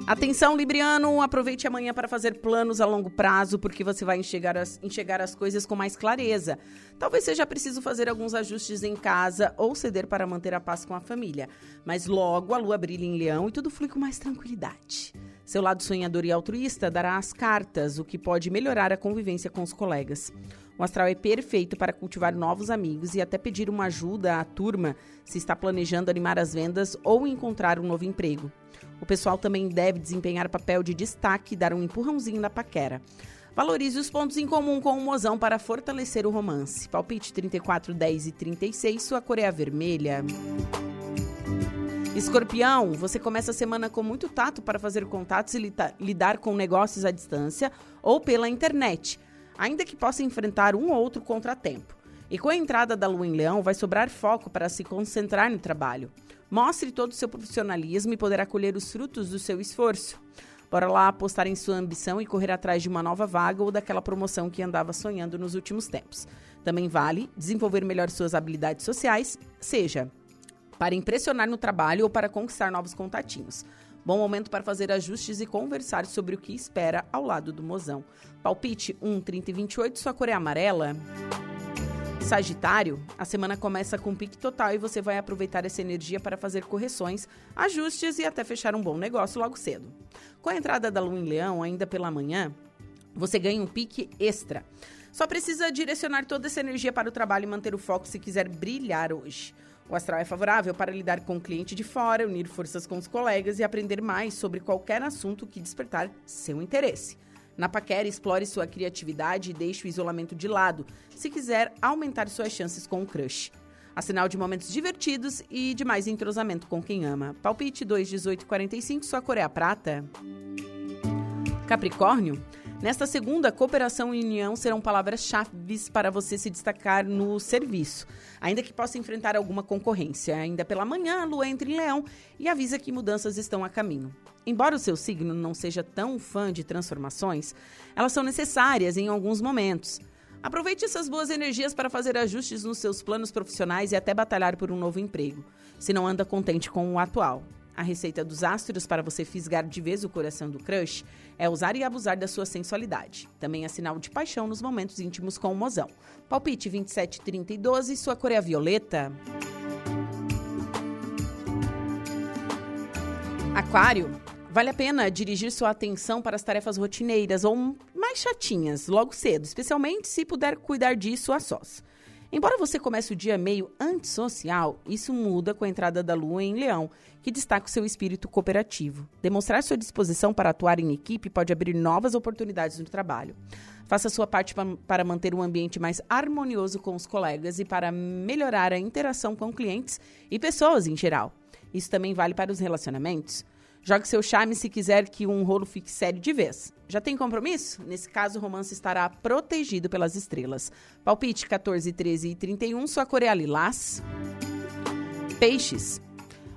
Atenção, Libriano, aproveite amanhã para fazer planos a longo prazo, porque você vai enxergar as, enxergar as coisas com mais clareza. Talvez seja preciso fazer alguns ajustes em casa ou ceder para manter a paz com a família. Mas logo a lua brilha em leão e tudo flui com mais tranquilidade. Seu lado sonhador e altruísta dará as cartas, o que pode melhorar a convivência com os colegas. O astral é perfeito para cultivar novos amigos e até pedir uma ajuda à turma se está planejando animar as vendas ou encontrar um novo emprego. O pessoal também deve desempenhar papel de destaque e dar um empurrãozinho na paquera. Valorize os pontos em comum com o mozão para fortalecer o romance. Palpite 34, 10 e 36, sua cor é a vermelha. Escorpião, você começa a semana com muito tato para fazer contatos e lidar com negócios à distância ou pela internet, ainda que possa enfrentar um ou outro contratempo. E com a entrada da lua em leão, vai sobrar foco para se concentrar no trabalho. Mostre todo o seu profissionalismo e poderá colher os frutos do seu esforço. Bora lá apostar em sua ambição e correr atrás de uma nova vaga ou daquela promoção que andava sonhando nos últimos tempos. Também vale desenvolver melhor suas habilidades sociais, seja para impressionar no trabalho ou para conquistar novos contatinhos. Bom momento para fazer ajustes e conversar sobre o que espera ao lado do mozão. Palpite 1, 30 e 28, sua cor é amarela. Sagitário, a semana começa com pique total e você vai aproveitar essa energia para fazer correções, ajustes e até fechar um bom negócio logo cedo. Com a entrada da lua em leão, ainda pela manhã, você ganha um pique extra. Só precisa direcionar toda essa energia para o trabalho e manter o foco se quiser brilhar hoje. O astral é favorável para lidar com o cliente de fora, unir forças com os colegas e aprender mais sobre qualquer assunto que despertar seu interesse. Na paquera, explore sua criatividade e deixe o isolamento de lado, se quiser aumentar suas chances com o crush. A sinal de momentos divertidos e de mais entrosamento com quem ama. Palpite 2, 18 45, sua cor é a prata. Capricórnio, Nesta segunda, cooperação e união serão palavras-chave para você se destacar no serviço, ainda que possa enfrentar alguma concorrência. Ainda pela manhã, a lua entra em leão e avisa que mudanças estão a caminho. Embora o seu signo não seja tão fã de transformações, elas são necessárias em alguns momentos. Aproveite essas boas energias para fazer ajustes nos seus planos profissionais e até batalhar por um novo emprego, se não anda contente com o atual. A receita dos astros para você fisgar de vez o coração do crush é usar e abusar da sua sensualidade. Também é sinal de paixão nos momentos íntimos com o mozão. Palpite 27, 30 e 12, sua cor é violeta. Aquário, vale a pena dirigir sua atenção para as tarefas rotineiras ou mais chatinhas logo cedo, especialmente se puder cuidar disso a sós. Embora você comece o dia meio antissocial, isso muda com a entrada da lua em Leão, que destaca o seu espírito cooperativo. Demonstrar sua disposição para atuar em equipe pode abrir novas oportunidades no trabalho. Faça sua parte para manter um ambiente mais harmonioso com os colegas e para melhorar a interação com clientes e pessoas em geral. Isso também vale para os relacionamentos. Jogue seu charme se quiser que um rolo fique sério de vez. Já tem compromisso? Nesse caso, o romance estará protegido pelas estrelas. Palpite 14, 13 e 31, sua cor é lilás. Peixes.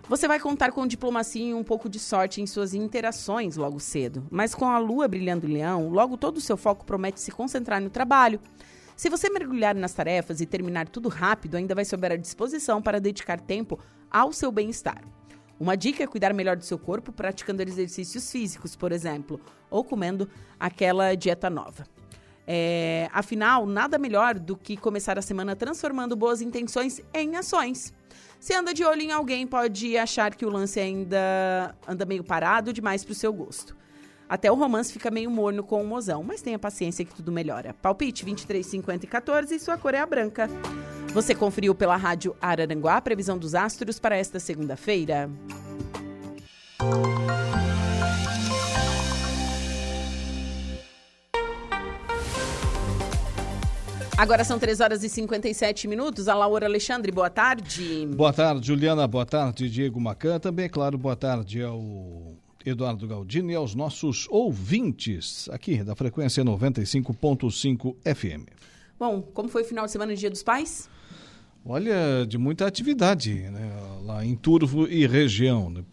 Você vai contar com diplomacia e um pouco de sorte em suas interações logo cedo, mas com a lua brilhando em leão, logo todo o seu foco promete se concentrar no trabalho. Se você mergulhar nas tarefas e terminar tudo rápido, ainda vai souber a disposição para dedicar tempo ao seu bem-estar. Uma dica é cuidar melhor do seu corpo praticando exercícios físicos, por exemplo, ou comendo aquela dieta nova. É, afinal, nada melhor do que começar a semana transformando boas intenções em ações. Se anda de olho em alguém, pode achar que o lance ainda anda meio parado demais para o seu gosto. Até o romance fica meio morno com o mozão, mas tenha paciência que tudo melhora. Palpite 23, 50 e 14 e sua cor é a branca. Você conferiu pela rádio Araranguá a previsão dos astros para esta segunda-feira. Agora são 3 horas e 57 minutos. A Laura Alexandre, boa tarde. Boa tarde, Juliana. Boa tarde, Diego Macan. Também, claro, boa tarde ao Eduardo Galdino e aos nossos ouvintes aqui da frequência 95.5 FM. Bom, como foi o final de semana do Dia dos Pais? Olha, de muita atividade né? lá em Turvo e região. Né?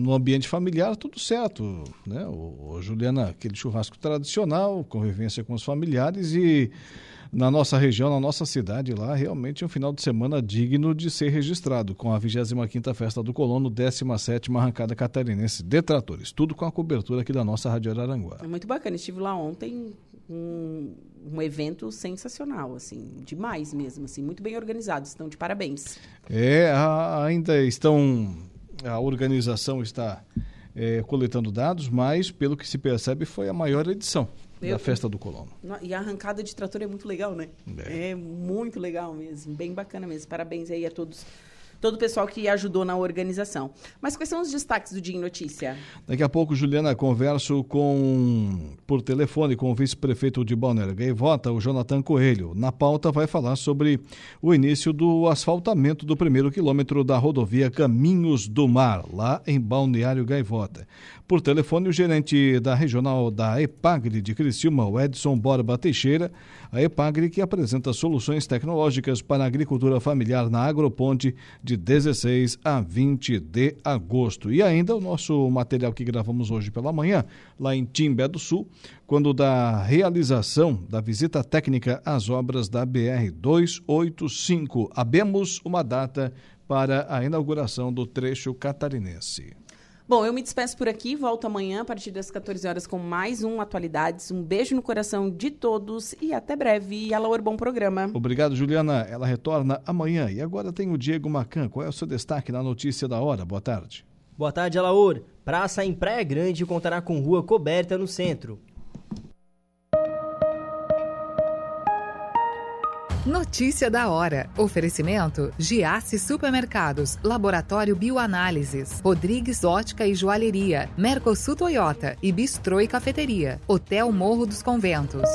No ambiente familiar, tudo certo. Né? O, o Juliana, aquele churrasco tradicional, convivência com os familiares e na nossa região, na nossa cidade lá, realmente um final de semana digno de ser registrado, com a 25ª Festa do Colono, 17ª Arrancada Catarinense de Tratores, tudo com a cobertura aqui da nossa Rádio Araranguá. É muito bacana, estive lá ontem, um, um evento sensacional, assim, demais mesmo, assim, muito bem organizado, estão de parabéns. É, a, ainda estão, a organização está é, coletando dados, mas pelo que se percebe foi a maior edição eu, da festa do colono. E a arrancada de trator é muito legal, né? É. é muito legal mesmo, bem bacana mesmo. Parabéns aí a todos todo o pessoal que ajudou na organização. Mas quais são os destaques do Dia em Notícia? Daqui a pouco, Juliana, converso com por telefone com o vice-prefeito de Balneário Gaivota, o Jonathan Coelho. Na pauta vai falar sobre o início do asfaltamento do primeiro quilômetro da rodovia Caminhos do Mar, lá em Balneário Gaivota. Por telefone, o gerente da regional da EPAGRE de Criciúma, o Edson Borba Teixeira, a EPAGRE que apresenta soluções tecnológicas para a agricultura familiar na Agroponte de 16 a 20 de agosto. E ainda o nosso material que gravamos hoje pela manhã, lá em Timbé do Sul, quando da realização da visita técnica às obras da BR 285. Abemos uma data para a inauguração do trecho catarinense. Bom, eu me despeço por aqui, volto amanhã a partir das 14 horas com mais um Atualidades. Um beijo no coração de todos e até breve. E Alaor, bom programa. Obrigado, Juliana. Ela retorna amanhã. E agora tem o Diego Macan. Qual é o seu destaque na notícia da hora? Boa tarde. Boa tarde, Alaor. Praça em Praia Grande contará com rua coberta no centro. Notícia da hora. Oferecimento: Giasse Supermercados, Laboratório Bioanálises, Rodrigues Ótica e Joalheria, Mercosul Toyota e Bistrô e Cafeteria, Hotel Morro dos Conventos.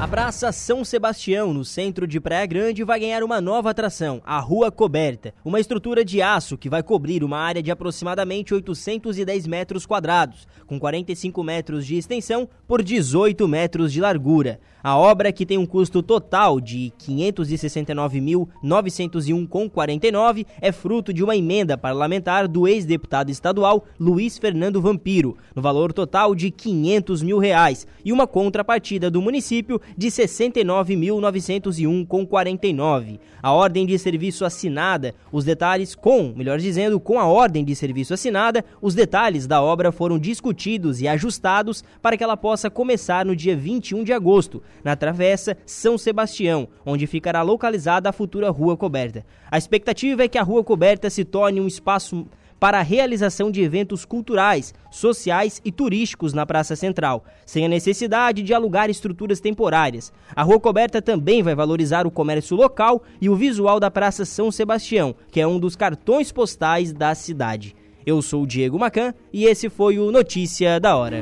A Praça São Sebastião, no centro de Praia Grande, vai ganhar uma nova atração, a Rua Coberta, uma estrutura de aço que vai cobrir uma área de aproximadamente 810 metros quadrados, com 45 metros de extensão por 18 metros de largura. A obra, que tem um custo total de R$ 569.901,49, é fruto de uma emenda parlamentar do ex-deputado estadual Luiz Fernando Vampiro, no valor total de 500 mil reais, e uma contrapartida do município de R$ 69.901,49. A ordem de serviço assinada, os detalhes com, melhor dizendo, com a ordem de serviço assinada, os detalhes da obra foram discutidos e ajustados para que ela possa começar no dia 21 de agosto na Travessa São Sebastião, onde ficará localizada a futura Rua Coberta. A expectativa é que a Rua Coberta se torne um espaço para a realização de eventos culturais, sociais e turísticos na Praça Central, sem a necessidade de alugar estruturas temporárias. A Rua Coberta também vai valorizar o comércio local e o visual da Praça São Sebastião, que é um dos cartões postais da cidade. Eu sou o Diego Macan e esse foi o Notícia da Hora.